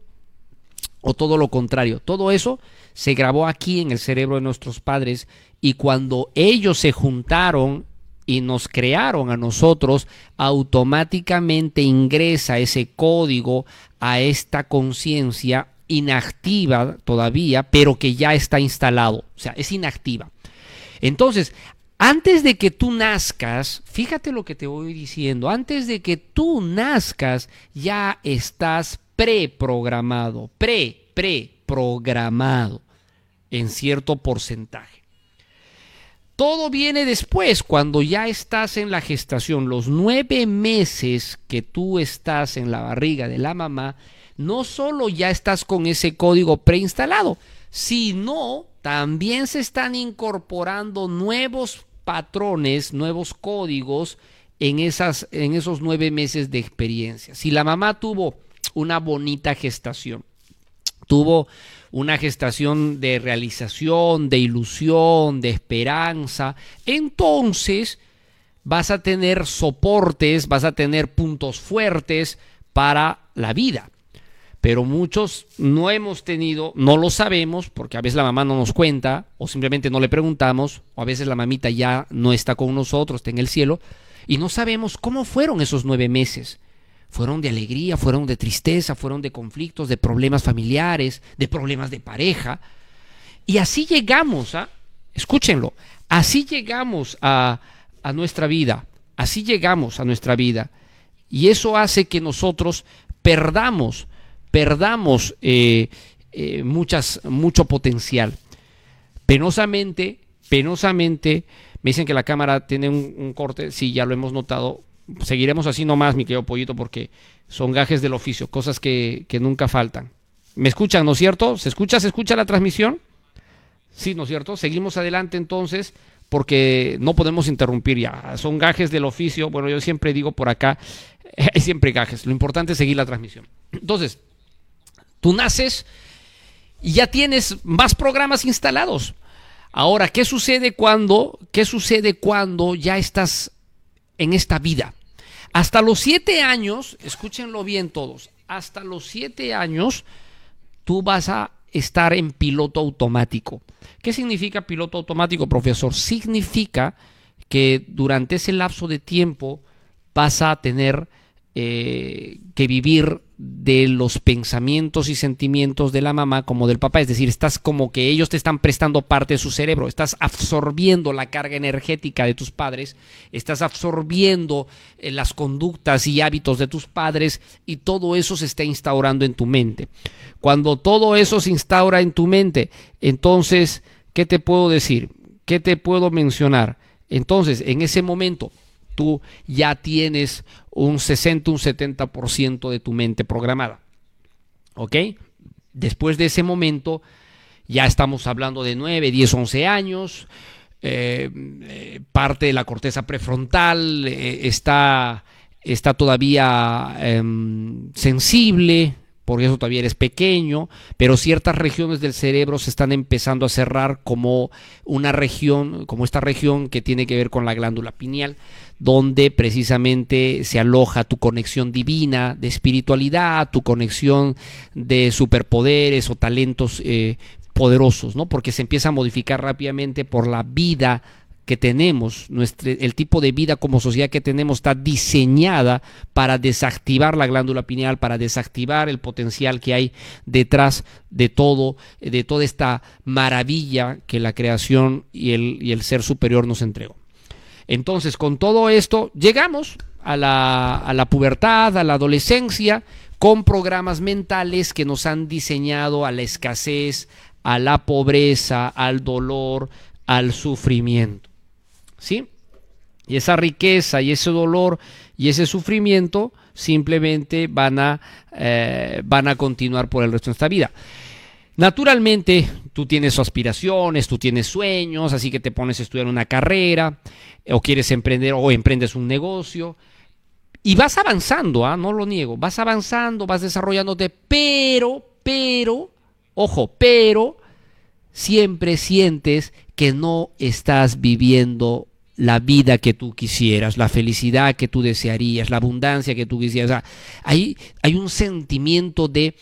o todo lo contrario. Todo eso se grabó aquí en el cerebro de nuestros padres y cuando ellos se juntaron y nos crearon a nosotros, automáticamente ingresa ese código a esta conciencia inactiva todavía, pero que ya está instalado, o sea, es inactiva. Entonces, antes de que tú nazcas, fíjate lo que te voy diciendo, antes de que tú nazcas, ya estás preprogramado, pre, preprogramado en cierto porcentaje. Todo viene después, cuando ya estás en la gestación, los nueve meses que tú estás en la barriga de la mamá, no solo ya estás con ese código preinstalado, sino también se están incorporando nuevos patrones, nuevos códigos en, esas, en esos nueve meses de experiencia. Si la mamá tuvo una bonita gestación. Tuvo una gestación de realización, de ilusión, de esperanza. Entonces vas a tener soportes, vas a tener puntos fuertes para la vida. Pero muchos no hemos tenido, no lo sabemos, porque a veces la mamá no nos cuenta, o simplemente no le preguntamos, o a veces la mamita ya no está con nosotros, está en el cielo, y no sabemos cómo fueron esos nueve meses fueron de alegría, fueron de tristeza, fueron de conflictos, de problemas familiares, de problemas de pareja. Y así llegamos a, escúchenlo, así llegamos a, a nuestra vida, así llegamos a nuestra vida. Y eso hace que nosotros perdamos, perdamos eh, eh, muchas, mucho potencial. Penosamente, penosamente, me dicen que la cámara tiene un, corte, sí, ya lo hemos notado, seguiremos así nomás, mi querido pollito, porque son gajes del oficio, cosas que, nunca faltan. ¿Me escuchan, no es cierto? ¿Se escucha, se escucha la transmisión? Sí, ¿no es cierto? Seguimos adelante entonces, porque no podemos interrumpir ya. Son gajes del oficio. Bueno, yo siempre digo por acá, hay siempre gajes. Lo importante es seguir la transmisión. Entonces, tú naces y ya tienes más programas instalados. Ahora, ¿qué sucede cuando, qué sucede cuando ya estás en esta vida. Hasta los siete años, escúchenlo bien todos, hasta los siete años tú vas a estar en piloto automático. ¿Qué significa piloto automático, profesor? Significa que durante ese lapso de tiempo vas a tener eh, que vivir de los pensamientos y sentimientos de la mamá como del papá. Es decir, estás como que ellos te están prestando parte de su cerebro, estás absorbiendo la carga energética de tus padres, estás absorbiendo eh, las conductas y hábitos de tus padres y todo eso se está instaurando en tu mente. Cuando todo eso se instaura en tu mente, entonces, ¿qué te puedo decir? ¿Qué te puedo mencionar? Entonces, en ese momento, tú ya tienes un 60, un 70% de tu mente programada. ¿Ok? Después de ese momento, ya estamos hablando de 9, 10, 11 años. Eh, eh, parte de la corteza prefrontal eh, está, está todavía em, sensible, porque eso todavía eres pequeño, pero ciertas regiones del cerebro se están empezando a cerrar como una región, como esta región que tiene que ver con la glándula pineal, donde precisamente se aloja tu conexión divina de espiritualidad, tu conexión de superpoderes o talentos eh, poderosos, ¿no? Porque se empieza a modificar rápidamente por la vida que tenemos, el tipo de vida como sociedad que tenemos está diseñada para desactivar la glándula pineal, para desactivar el potencial que hay detrás de todo, de toda esta maravilla que la creación y el ser superior nos entregó. Entonces, con todo esto, llegamos a la, a la pubertad, a la adolescencia, con programas mentales que nos han diseñado a la escasez, a la pobreza, al dolor, al sufrimiento. ¿sí? Y esa riqueza y ese dolor y ese sufrimiento simplemente van a, eh, van a continuar por el resto de esta vida. Naturalmente, tú tienes aspiraciones, tú tienes sueños, así que te pones a estudiar una carrera, o quieres emprender, o emprendes un negocio, y vas avanzando, ¿ah? no lo niego, vas avanzando, vas desarrollándote, pero, pero, ojo, pero, siempre sientes que no estás viviendo la vida que tú quisieras, la felicidad que tú desearías, la abundancia que tú quisieras. hay, hay un sentimiento de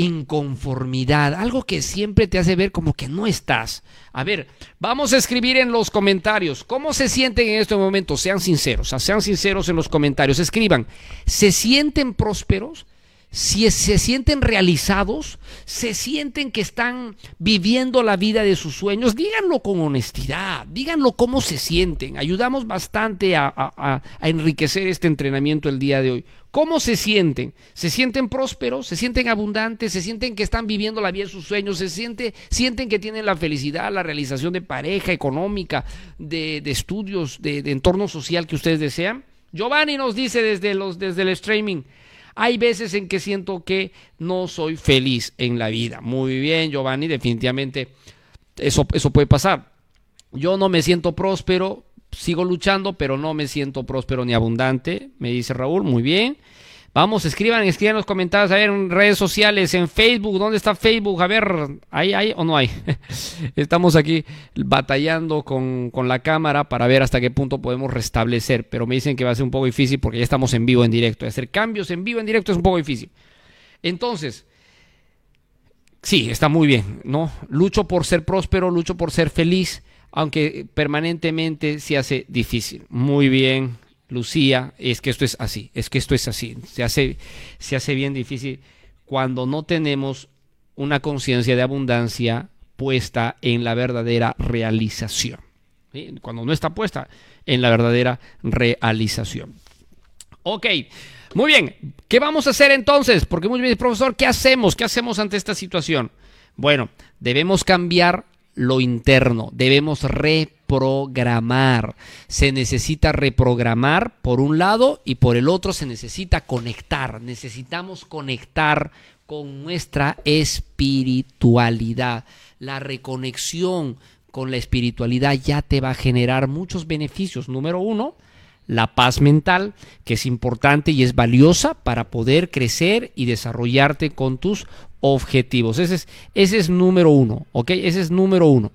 inconformidad, algo que siempre te hace ver como que no estás. A ver, vamos a escribir en los comentarios cómo se sienten en este momento. Sean sinceros, sean sinceros en los comentarios. Escriban, ¿se sienten prósperos? Si se sienten realizados, se sienten que están viviendo la vida de sus sueños, díganlo con honestidad, díganlo cómo se sienten. Ayudamos bastante a, enriquecer este entrenamiento el día de hoy. ¿Cómo se sienten? ¿Se sienten prósperos? ¿Se sienten abundantes? ¿Se sienten que están viviendo la vida de sus sueños? ¿Se siente, sienten que tienen la felicidad, la realización de pareja, económica, de, estudios, de, entorno social que ustedes desean? Giovanni nos dice desde, los, desde el streaming, hay veces en que siento que no soy feliz en la vida. Muy bien, Giovanni, definitivamente eso, eso puede pasar. Yo no me siento próspero, sigo luchando, pero no me siento próspero ni abundante, me dice Raúl, muy bien. Vamos, escriban, escriban los comentarios, a ver, en redes sociales, en Facebook, ¿dónde está Facebook? A ver, ¿hay, hay o no hay? Estamos aquí batallando con, con, la cámara para ver hasta qué punto podemos restablecer, pero me dicen que va a ser un poco difícil porque ya estamos en vivo, en directo. Hacer cambios en vivo, en directo es un poco difícil. Entonces, sí, está muy bien, ¿no? Lucho por ser próspero, lucho por ser feliz, aunque permanentemente se hace difícil. Muy bien, Lucía, es que esto es así, es que esto es así. Se hace, se hace bien difícil cuando no tenemos una conciencia de abundancia puesta en la verdadera realización. Cuando no está puesta en la verdadera realización. Ok, muy bien. ¿Qué vamos a hacer entonces? Porque muy bien, profesor, ¿qué hacemos? ¿Qué hacemos ante esta situación? Bueno, debemos cambiar lo interno, debemos reprogramar. Se necesita reprogramar por un lado y por el otro se necesita conectar. Necesitamos conectar con nuestra espiritualidad. La reconexión con la espiritualidad ya te va a generar muchos beneficios. Número uno, la paz mental, que es importante y es valiosa para poder crecer y desarrollarte con tus objetivos. Ese es, ese es número uno, ¿ok? Ese es número uno.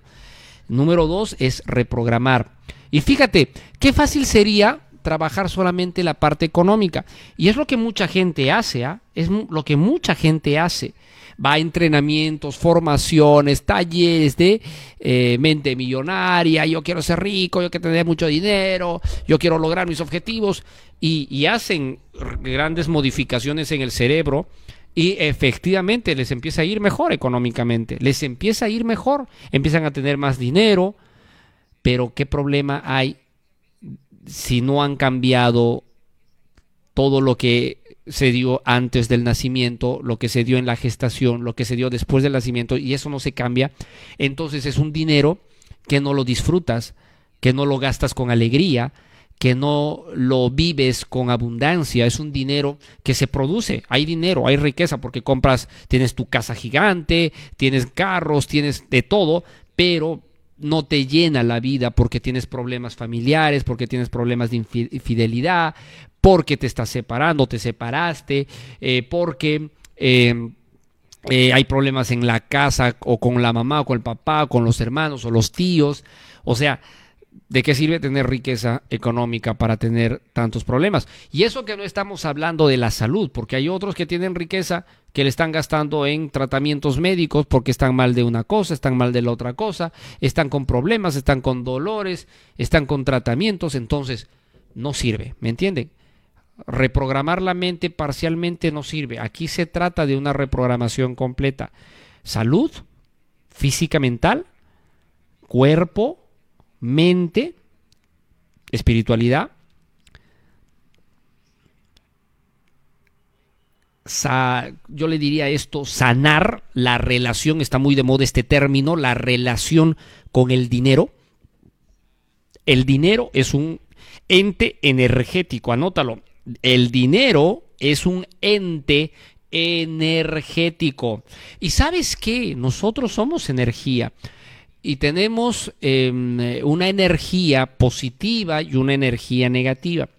Número dos es reprogramar. Y fíjate, qué fácil sería trabajar solamente la parte económica. Y es lo que mucha gente hace, ¿ah? es lo que mucha gente hace. va a entrenamientos, formaciones, talleres de eh, mente millonaria, yo quiero ser rico, yo quiero tener mucho dinero, yo quiero lograr mis objetivos y hacen grandes modificaciones en el cerebro y efectivamente les empieza a ir mejor económicamente, les empieza a ir mejor, empiezan a tener más dinero, pero ¿qué problema hay si no han cambiado todo lo que se dio antes del nacimiento, lo que se dio en la gestación, lo que se dio después del nacimiento, y eso no se cambia, entonces es un dinero que no lo disfrutas, que no lo gastas con alegría, que no lo vives con abundancia, es un dinero que se produce, hay dinero, hay riqueza porque compras, tienes tu casa gigante, tienes carros, tienes de todo, pero no te llena la vida porque tienes problemas familiares, porque tienes problemas de infidelidad, porque te estás separando, te separaste, eh, porque eh, eh, hay problemas en la casa o con la mamá o con el papá, o con los hermanos o los tíos. O sea, ¿de qué sirve tener riqueza económica para tener tantos problemas? Y eso que no estamos hablando de la salud, porque hay otros que tienen riqueza que le están gastando en tratamientos médicos porque están mal de una cosa, están mal de la otra cosa, están con problemas, están con dolores, están con tratamientos, entonces no sirve, ¿me entienden? reprogramar la mente parcialmente no sirve. Aquí se trata de una reprogramación completa. Salud, física mental, cuerpo, mente, espiritualidad. yo le diría esto, sanar la relación, está muy de moda este término, la relación con el dinero. El dinero es un ente energético, anótalo, el dinero es un ente energético. Y sabes qué, nosotros somos energía y tenemos em, una energía positiva y una energía negativa.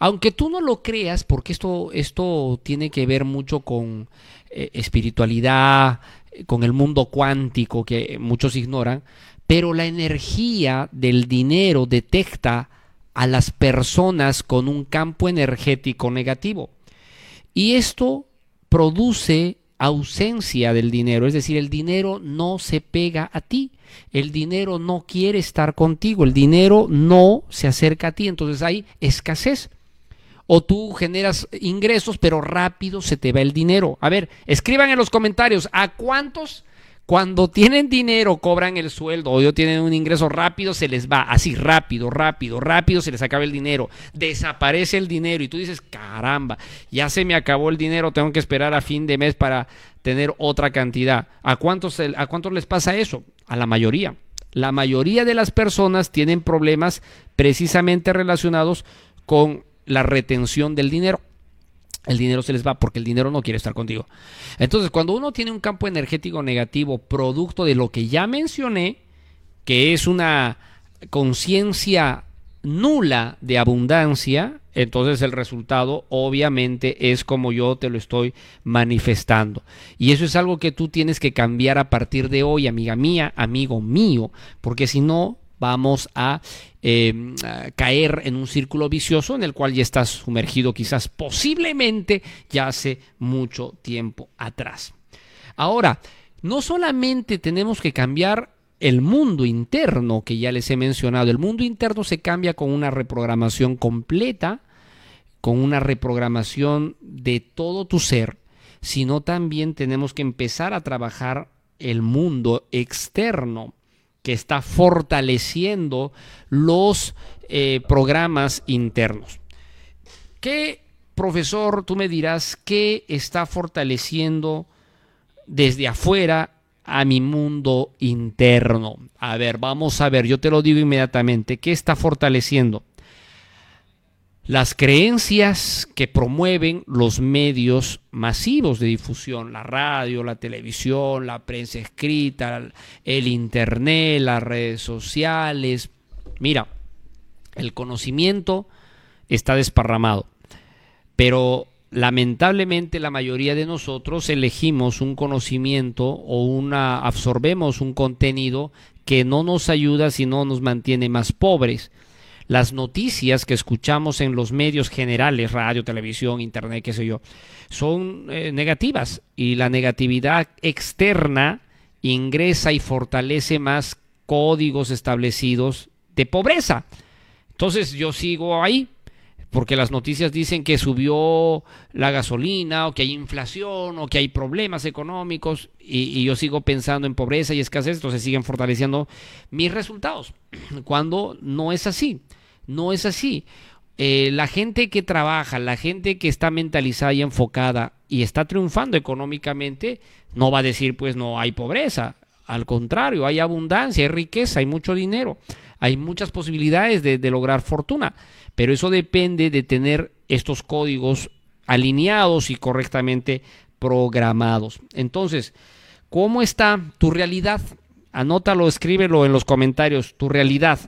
Aunque tú no lo creas, porque esto, esto tiene que ver mucho con eh, espiritualidad, con el mundo cuántico que muchos ignoran, pero la energía del dinero detecta a las personas con un campo energético negativo. Y esto produce ausencia del dinero, es decir, el dinero no se pega a ti, el dinero no quiere estar contigo, el dinero no se acerca a ti, entonces hay escasez. O tú generas ingresos, pero rápido se te va el dinero. A ver, escriban en los comentarios, ¿a cuántos cuando tienen dinero, cobran el sueldo o tienen un ingreso rápido, se les va así rápido, rápido, rápido, se les acaba el dinero. Desaparece el dinero y tú dices, caramba, ya se me acabó el dinero, tengo que esperar a fin de mes para tener otra cantidad. ¿A cuántos, a cuántos les pasa eso? A la mayoría. La mayoría de las personas tienen problemas precisamente relacionados con la retención del dinero el dinero se les va porque el dinero no quiere estar contigo. Entonces, cuando uno tiene un campo energético negativo producto de lo que ya mencioné, que es una conciencia nula de abundancia, entonces el resultado obviamente es como yo te lo estoy manifestando. Y eso es algo que tú tienes que cambiar a partir de hoy, amiga mía, amigo mío, porque si no, vamos em, a, caer en un círculo vicioso en el cual ya estás sumergido quizás posiblemente ya hace mucho tiempo atrás. Ahora, no solamente tenemos que cambiar el mundo interno que ya les he mencionado, el mundo interno se cambia con una reprogramación completa, con una reprogramación de todo tu ser, sino también tenemos que empezar a trabajar el mundo externo que está fortaleciendo los eh, programas internos. ¿Qué, profesor, tú me dirás, qué está fortaleciendo desde afuera a mi mundo interno? A ver, vamos a ver, yo te lo digo inmediatamente, ¿qué está fortaleciendo? Las creencias que promueven los medios masivos de difusión, la radio, la televisión, la prensa escrita, el internet, las redes sociales. Mira, el conocimiento está desparramado, pero lamentablemente la mayoría de nosotros elegimos un conocimiento o una absorbemos un contenido que no nos ayuda sino nos mantiene más pobres. Las noticias que escuchamos en los medios generales, radio, televisión, internet, qué sé yo, son eh, negativas y la negatividad externa ingresa y fortalece más códigos establecidos de pobreza. Entonces yo sigo ahí, porque las noticias dicen que subió la gasolina o que hay inflación o que hay problemas económicos y, yo sigo pensando en pobreza y escasez, entonces siguen fortaleciendo mis resultados, cuando no es así, no es así. Eh, la gente que trabaja, la gente que está mentalizada y enfocada y está triunfando económicamente, no va a decir pues no hay pobreza, al contrario, hay abundancia, hay riqueza, hay mucho dinero, hay muchas posibilidades de lograr fortuna. Pero eso depende de tener estos códigos alineados y correctamente programados. Entonces, ¿cómo está tu realidad? Anótalo, escríbelo en los comentarios. Tu realidad.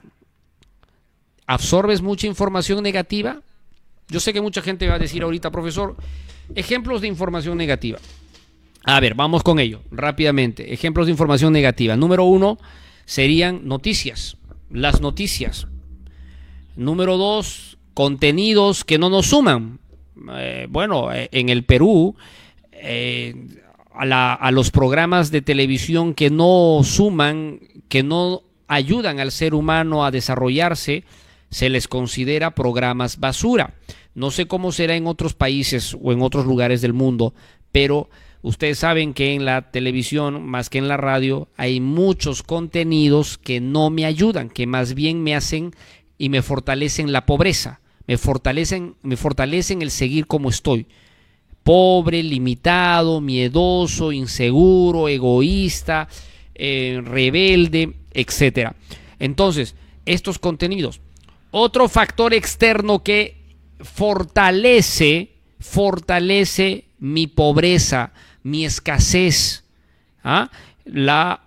¿Absorbes mucha información negativa? Yo sé que mucha gente va a decir ahorita, profesor, ejemplos de información negativa. A ver, vamos con ello rápidamente. Ejemplos de información negativa. Número uno serían noticias. Las noticias. Número dos, contenidos que no nos suman. Eh, bueno, eh, en el Perú, eh, a, a, los programas de televisión que no suman, que no ayudan al ser humano a desarrollarse, se les considera programas basura. No sé cómo será en otros países o en otros lugares del mundo, pero ustedes saben que en la televisión, más que en la radio, hay muchos contenidos que no me ayudan, que más bien me hacen y me fortalecen la pobreza, me fortalecen, me fortalecen el seguir como estoy. Pobre, limitado, miedoso, inseguro, egoísta, eh, rebelde, etc. Entonces, estos contenidos. Otro factor externo que fortalece, fortalece mi pobreza, mi escasez. ¿ah? La,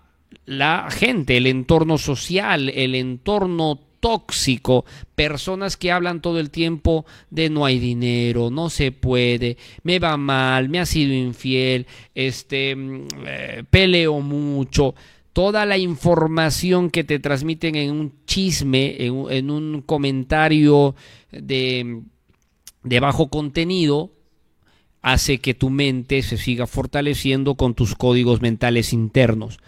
la gente, el entorno social, el entorno tóxico, personas que hablan todo el tiempo de no hay dinero, no se puede, me va mal, me ha sido infiel, este, mm, eh, peleo mucho. Toda la información que te transmiten en un chisme, en, un comentario de, de bajo contenido, hace que tu mente se siga fortaleciendo con tus códigos mentales internos.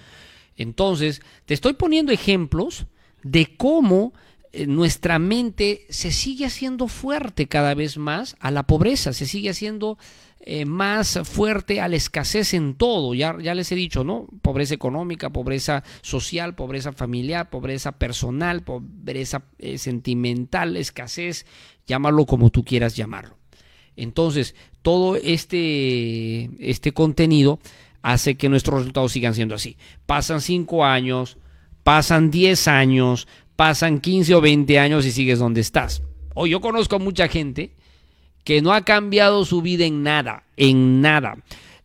Entonces, te estoy poniendo ejemplos de cómo eh, nuestra mente se sigue haciendo fuerte cada vez más a la pobreza, se sigue haciendo eh, más fuerte a la escasez en todo. Ya, ya les he dicho, ¿no? Pobreza económica, pobreza social, pobreza familiar, pobreza personal, pobreza eh, sentimental, escasez, llámalo como tú quieras llamarlo. Entonces, todo este, este contenido hace que nuestros resultados sigan siendo así. Pasan cinco años, pasan 10 años, pasan 15 o 20 años y sigues donde estás. O yo conozco a mucha gente que no ha cambiado su vida en nada, en nada.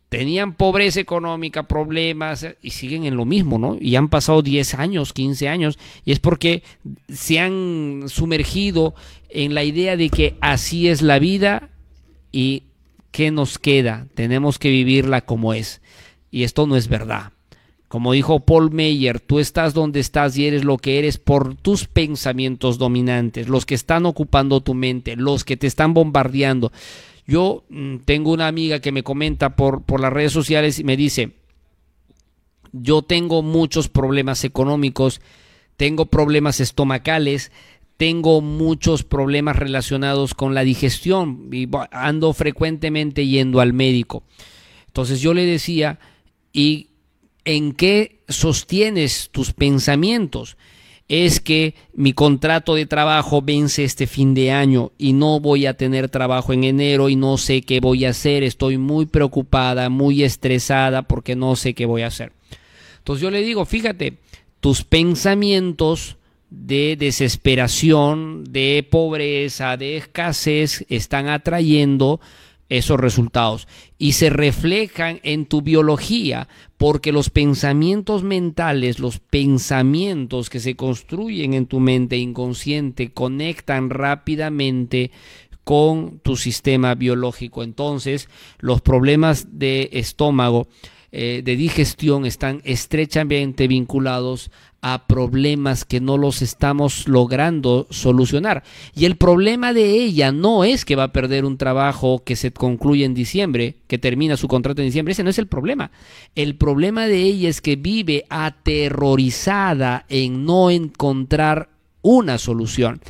Tenían pobreza económica, problemas y siguen en lo mismo, ¿no? Y han pasado 10 años, 15 años y es porque se han sumergido en la idea de que así es la vida y ¿qué nos queda? Tenemos que vivirla como es. Y esto no es verdad. Como dijo Paul Meyer, tú estás donde estás y eres lo que eres por tus pensamientos dominantes, los que están ocupando tu mente, los que te están bombardeando. Yo mm, tengo una amiga que me comenta por, por las redes sociales y me dice, yo tengo muchos problemas económicos, tengo problemas estomacales, tengo muchos problemas relacionados con la digestión y ando frecuentemente yendo al médico. Entonces yo le decía, ¿y en qué sostienes tus pensamientos. Es que mi contrato de trabajo vence este fin de año y no voy a tener trabajo en enero y no sé qué voy a hacer. Estoy muy preocupada, muy estresada porque no sé qué voy a hacer. Entonces yo le digo, fíjate, tus pensamientos de desesperación, de pobreza, de escasez están atrayendo esos resultados y se reflejan en tu biología porque los pensamientos mentales, los pensamientos que se construyen en tu mente inconsciente conectan rápidamente con tu sistema biológico. Entonces, los problemas de estómago eh, de digestión están estrechamente vinculados a problemas que no los estamos logrando solucionar. Y el problema de ella no es que va a perder un trabajo que se concluye en diciembre, que termina su contrato en diciembre, ese no es el problema. El problema de ella es que vive aterrorizada en no encontrar una solución.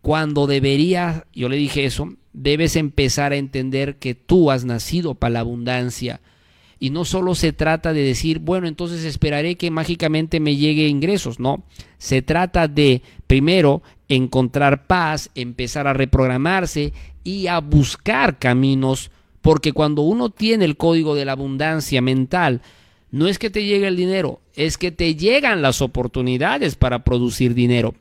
Cuando debería, yo le dije eso, debes empezar a entender que tú has nacido para la abundancia y no solo se trata de decir, bueno, entonces esperaré que mágicamente me llegue ingresos, no. Se trata de, primero, encontrar paz, empezar a reprogramarse y a buscar caminos, porque cuando uno tiene el código de la abundancia mental, no es que te llegue el dinero, es que te llegan las oportunidades para producir dinero.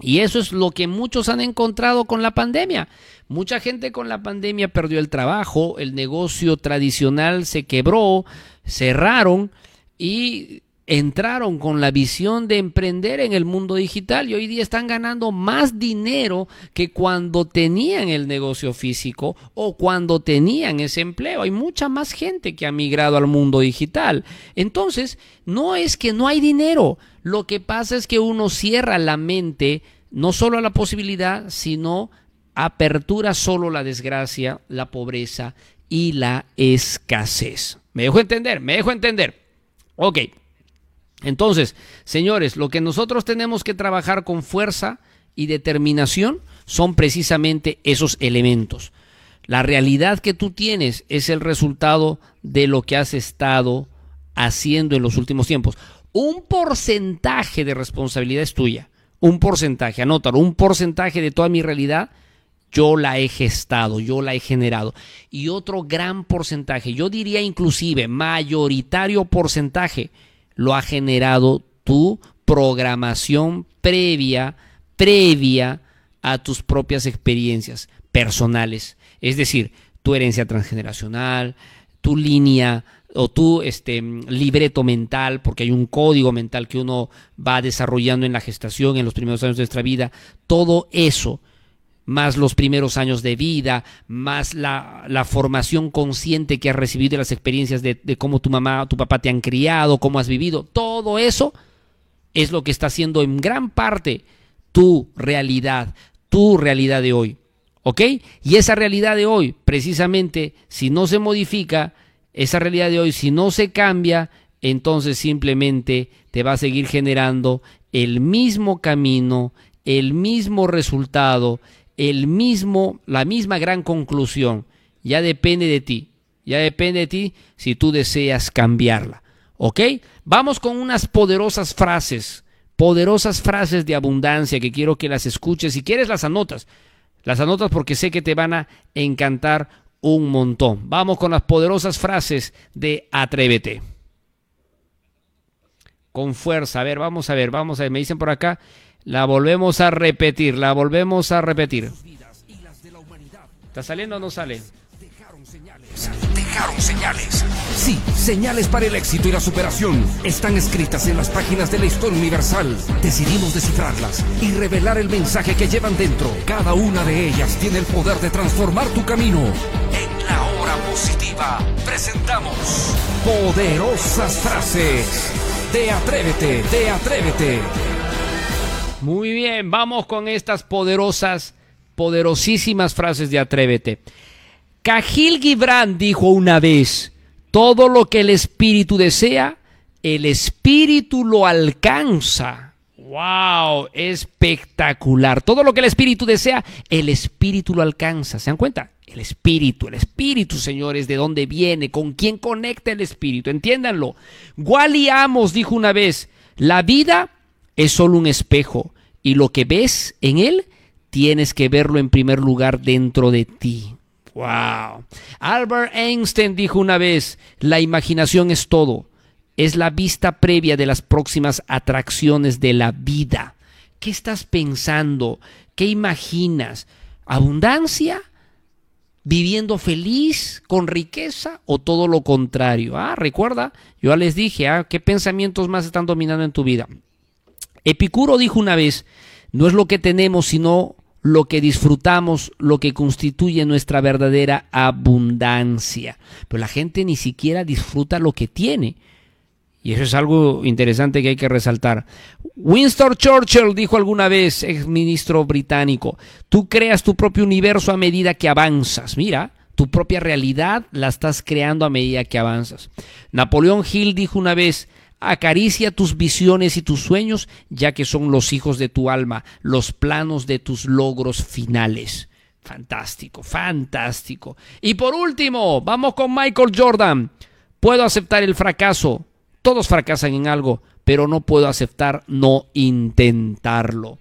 Y eso es lo que muchos han encontrado con la pandemia. Mucha gente con la pandemia perdió el trabajo, el negocio tradicional se quebró, cerraron y entraron con la visión de emprender en el mundo digital y hoy día están ganando más dinero que cuando tenían el negocio físico o cuando tenían ese empleo. Hay mucha más gente que ha migrado al mundo digital. Entonces, no es que no hay dinero, lo que pasa es que uno cierra la mente no solo a la posibilidad, sino apertura solo la desgracia, la pobreza y la escasez. ¿Me dejo entender? ¿Me dejo entender? Ok. Entonces, señores, lo que nosotros tenemos que trabajar con fuerza y determinación son precisamente esos elementos. La realidad que tú tienes es el resultado de lo que has estado haciendo en los últimos tiempos un porcentaje de responsabilidad es tuya. Un porcentaje, anótalo, un porcentaje de toda mi realidad yo la he gestado, yo la he generado. Y otro gran porcentaje, yo diría inclusive mayoritario porcentaje, lo ha generado tu programación previa, previa a tus propias experiencias personales. Es decir, tu herencia transgeneracional, tu línea o tu este, libreto mental, porque hay un código mental que uno va desarrollando en la gestación, en los primeros años de nuestra vida, todo eso, más los primeros años de vida, más la, formación consciente que has recibido de las experiencias de, de cómo tu mamá o tu papá te han criado, cómo has vivido, todo eso es lo que está haciendo en gran parte tu realidad, tu realidad de hoy. ¿Ok? Y esa realidad de hoy, precisamente, si no se modifica, esa realidad de hoy, si no se cambia, entonces simplemente te va a seguir generando el mismo camino, el mismo resultado, el mismo, la misma gran conclusión. Ya depende de ti. Ya depende de ti si tú deseas cambiarla. ¿Ok? Vamos con unas poderosas frases, poderosas frases de abundancia que quiero que las escuches. Si quieres las anotas. Las anotas porque sé que te van a encantar un montón. Vamos con las poderosas frases de Atrévete. Con fuerza. A ver, vamos a ver, vamos a ver. Me dicen por acá. La volvemos a repetir, la volvemos a repetir. ¿Está saliendo o no sale?
Dejaron señales. Sí, señales para el éxito y la superación. Están escritas en las páginas de la historia universal. Decidimos descifrarlas y revelar el mensaje que llevan dentro. Cada una de ellas tiene el poder de transformar tu camino. En la hora positiva presentamos poderosas frases. De Atrévete, de Atrévete.
Muy bien, vamos con estas poderosas, poderosísimas frases de Atrévete. Cajil Gibran dijo una vez, todo lo que el espíritu desea, el espíritu lo alcanza. ¡Wow! Espectacular. Todo lo que el espíritu desea, el espíritu lo alcanza. ¿Se dan cuenta? El espíritu, el espíritu, señores, de dónde viene, con quién conecta el espíritu. Entiéndanlo. Wally Amos dijo una vez, la vida es solo un espejo y lo que ves en él, tienes que verlo en primer lugar dentro de ti. Wow. Albert Einstein dijo una vez, la imaginación es todo. Es la vista previa de las próximas atracciones de la vida. ¿Qué estás pensando? ¿Qué imaginas? ¿Abundancia? ¿Viviendo feliz, con riqueza o todo lo contrario? Ah, recuerda, yo ya les dije, ah, ¿qué pensamientos más están dominando en tu vida? Epicuro dijo una vez, no es lo que tenemos, sino lo que disfrutamos, lo que constituye nuestra verdadera abundancia. Pero la gente ni siquiera disfruta lo que tiene. Y eso es algo interesante que hay que resaltar. Winston Churchill dijo alguna vez, ex ministro británico, tú creas tu propio universo a medida que avanzas. Mira, tu propia realidad la estás creando a medida que avanzas. Napoleón Hill dijo una vez, acaricia tus visiones y tus sueños, ya que son los hijos de tu alma, los planos de tus logros finales. Fantástico, fantástico. Y por último, vamos con Michael Jordan. Puedo aceptar el fracaso. Todos fracasan en algo, pero no puedo aceptar no intentarlo.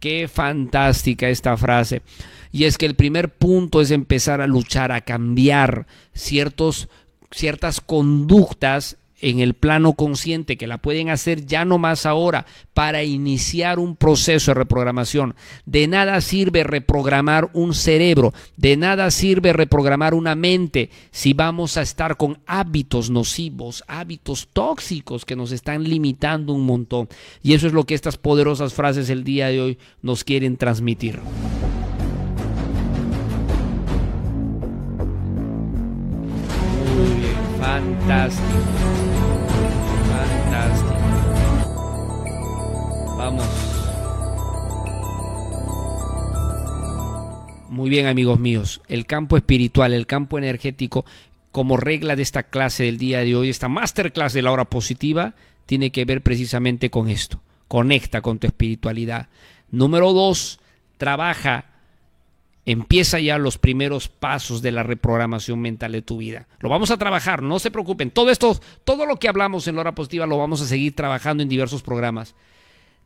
Qué fantástica esta frase. Y es que el primer punto es empezar a luchar, a cambiar ciertos, ciertas conductas en el plano consciente que la pueden hacer ya no más ahora para iniciar un proceso de reprogramación. De nada sirve reprogramar un cerebro, de nada sirve reprogramar una mente si vamos a estar con hábitos nocivos, hábitos tóxicos que nos están limitando un montón. Y eso es lo que estas poderosas frases el día de hoy nos quieren transmitir. Muy bien, fantástico. Muy bien, amigos míos. El campo espiritual, el campo energético, como regla de esta clase del día de hoy, esta masterclass de la hora positiva, tiene que ver precisamente con esto. Conecta con tu espiritualidad. Número dos, trabaja empieza ya los primeros pasos de la reprogramación mental de tu vida. Lo vamos a trabajar, no se preocupen. Todo esto, todo lo que hablamos en la hora positiva lo vamos a seguir trabajando en diversos programas.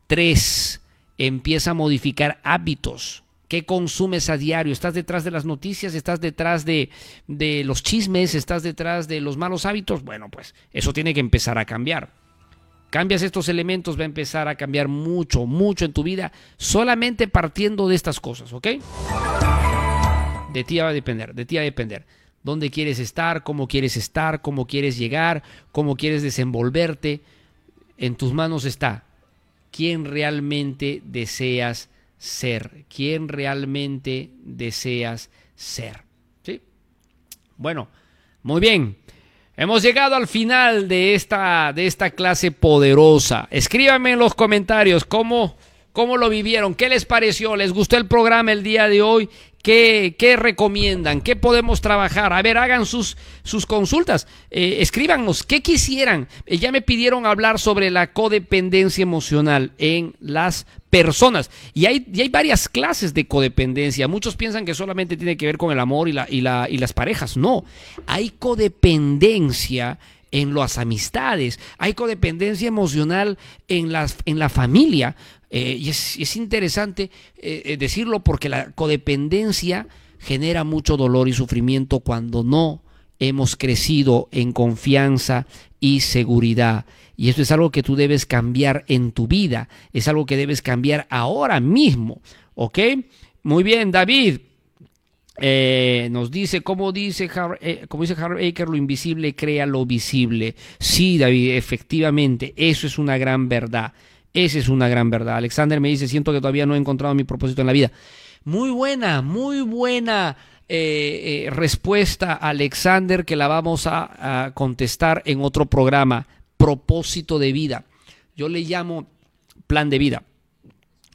Tres, empieza a modificar hábitos. ¿Qué consumes a diario? ¿Estás detrás de las noticias? ¿Estás detrás de, de los chismes? ¿Estás detrás de los malos hábitos? Bueno, pues eso tiene que empezar a cambiar. Cambias estos elementos, va a empezar a cambiar mucho, mucho en tu vida, solamente partiendo de estas cosas, ¿ok? De ti va a depender, de ti va a depender. ¿Dónde quieres estar? ¿Cómo quieres estar? ¿Cómo quieres llegar? ¿Cómo quieres desenvolverte? En tus manos está quién realmente deseas ser. ¿Quién realmente deseas ser? ¿Sí? Bueno, muy bien. Hemos llegado al final de esta, de esta clase poderosa. Escríbanme en los comentarios cómo, cómo lo vivieron, qué les pareció, les gustó el programa el día de hoy, qué, qué recomiendan, qué podemos trabajar. A ver, hagan sus, sus consultas, eh, escríbanos qué quisieran. Eh, ya me pidieron hablar sobre la codependencia emocional en las personas. Y hay, y hay varias clases de codependencia. Muchos piensan que solamente tiene que ver con el amor y, la, y, la, y las parejas. No, hay codependencia en las amistades, hay codependencia emocional en, las, en la familia. Eh, y es, es interesante eh, decirlo porque la codependencia genera mucho dolor y sufrimiento cuando no hemos crecido en confianza y seguridad. Y esto es algo que tú debes cambiar en tu vida, es algo que debes cambiar ahora mismo, ¿ok? Muy bien, David. Eh, nos dice, como dice, eh, como dice Aker, lo invisible crea lo visible. Sí, David, efectivamente, eso es una gran verdad. Esa es una gran verdad. Alexander me dice, siento que todavía no he encontrado mi propósito en la vida. Muy buena, muy buena eh, eh, respuesta, Alexander, que la vamos a, a contestar en otro programa. Propósito de vida. Yo le llamo plan de vida.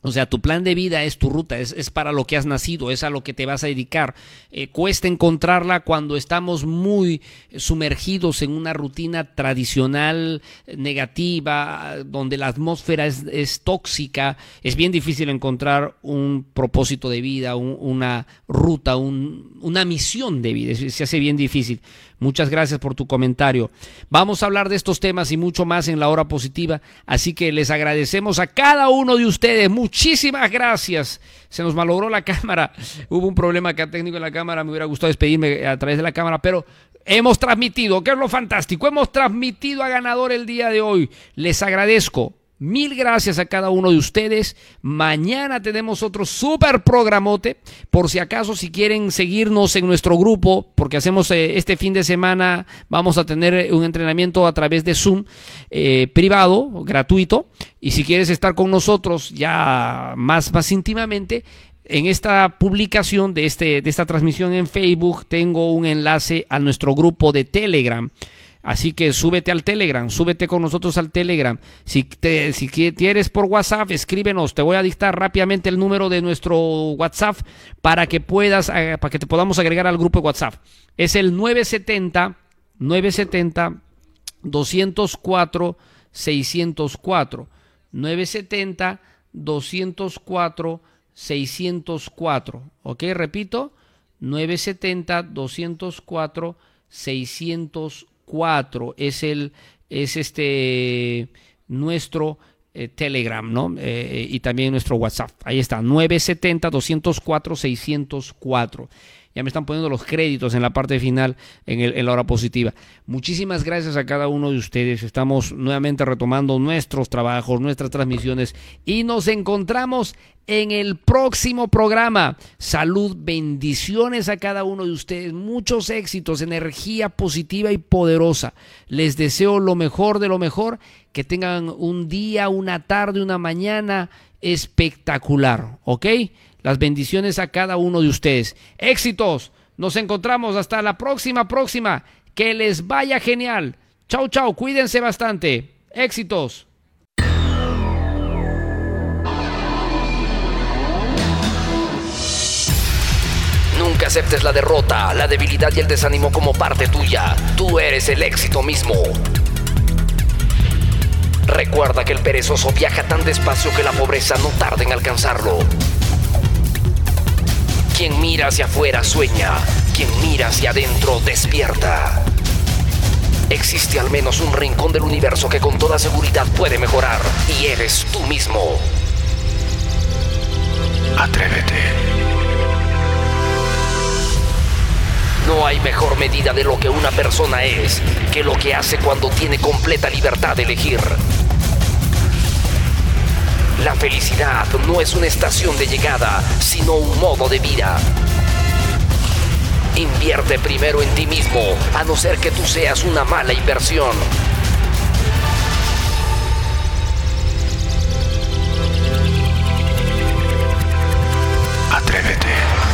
O sea, tu plan de vida es tu ruta, es, es, para lo que has nacido, es a lo que te vas a dedicar. Eh, cuesta encontrarla cuando estamos muy sumergidos en una rutina tradicional negativa, donde la atmósfera es, es tóxica. Es bien difícil encontrar un propósito de vida, un, una ruta, un, una misión de vida. Se hace bien difícil. Muchas gracias por tu comentario. Vamos a hablar de estos temas y mucho más en la hora positiva, así que les agradecemos a cada uno de ustedes. Muchísimas gracias. Se nos malogró la cámara. Hubo un problema acá técnico en la cámara. Me hubiera gustado despedirme a través de la cámara, pero hemos transmitido, que es lo fantástico, hemos transmitido a ganador el día de hoy. Les agradezco. Mil gracias a cada uno de ustedes. Mañana tenemos otro super programote. Por si acaso, si quieren seguirnos en nuestro grupo, porque hacemos eh, este fin de semana, vamos a tener un entrenamiento a través de Zoom eh, privado, gratuito. Y si quieres estar con nosotros ya más, más íntimamente, en esta publicación de, este, de esta transmisión en Facebook tengo un enlace a nuestro grupo de Telegram. Así que súbete al Telegram, súbete con nosotros al Telegram. Si, te, quieres por WhatsApp, escríbenos. Te voy a dictar rápidamente el número de nuestro WhatsApp para que puedas, eh, para que te podamos agregar al grupo de WhatsApp. Es el 970 970 204 604. 970 204 604. ¿Ok? Repito, 970 204 604 es el es este nuestro eh, Telegram, ¿no? Eh, y también nuestro WhatsApp. Ahí está, 970 204 604. Ya me están poniendo los créditos en la parte final, en, el, la hora positiva. Muchísimas gracias a cada uno de ustedes. Estamos nuevamente retomando nuestros trabajos, nuestras transmisiones y nos encontramos en el próximo programa. Salud, bendiciones a cada uno de ustedes, muchos éxitos, energía positiva y poderosa. Les deseo lo mejor de lo mejor, que tengan un día, una tarde, una mañana espectacular, ¿ok? Las bendiciones a cada uno de ustedes. Éxitos. Nos encontramos hasta la próxima, próxima. Que les vaya genial. Chau, chau. Cuídense bastante. Éxitos.
Nunca aceptes la derrota, la debilidad y el desánimo como parte tuya. Tú eres el éxito mismo. Recuerda que el perezoso viaja tan despacio que la pobreza no tarda en alcanzarlo. Quien mira hacia afuera sueña, quien mira hacia adentro despierta. Existe al menos un rincón del universo que con toda seguridad puede mejorar y eres tú mismo. Atrévete. No hay mejor medida de lo que una persona es que lo que hace cuando tiene completa libertad de elegir. La felicidad no es una estación de llegada, sino un modo de vida. Invierte primero en ti mismo, a no ser que tú seas una mala inversión.
Atrévete.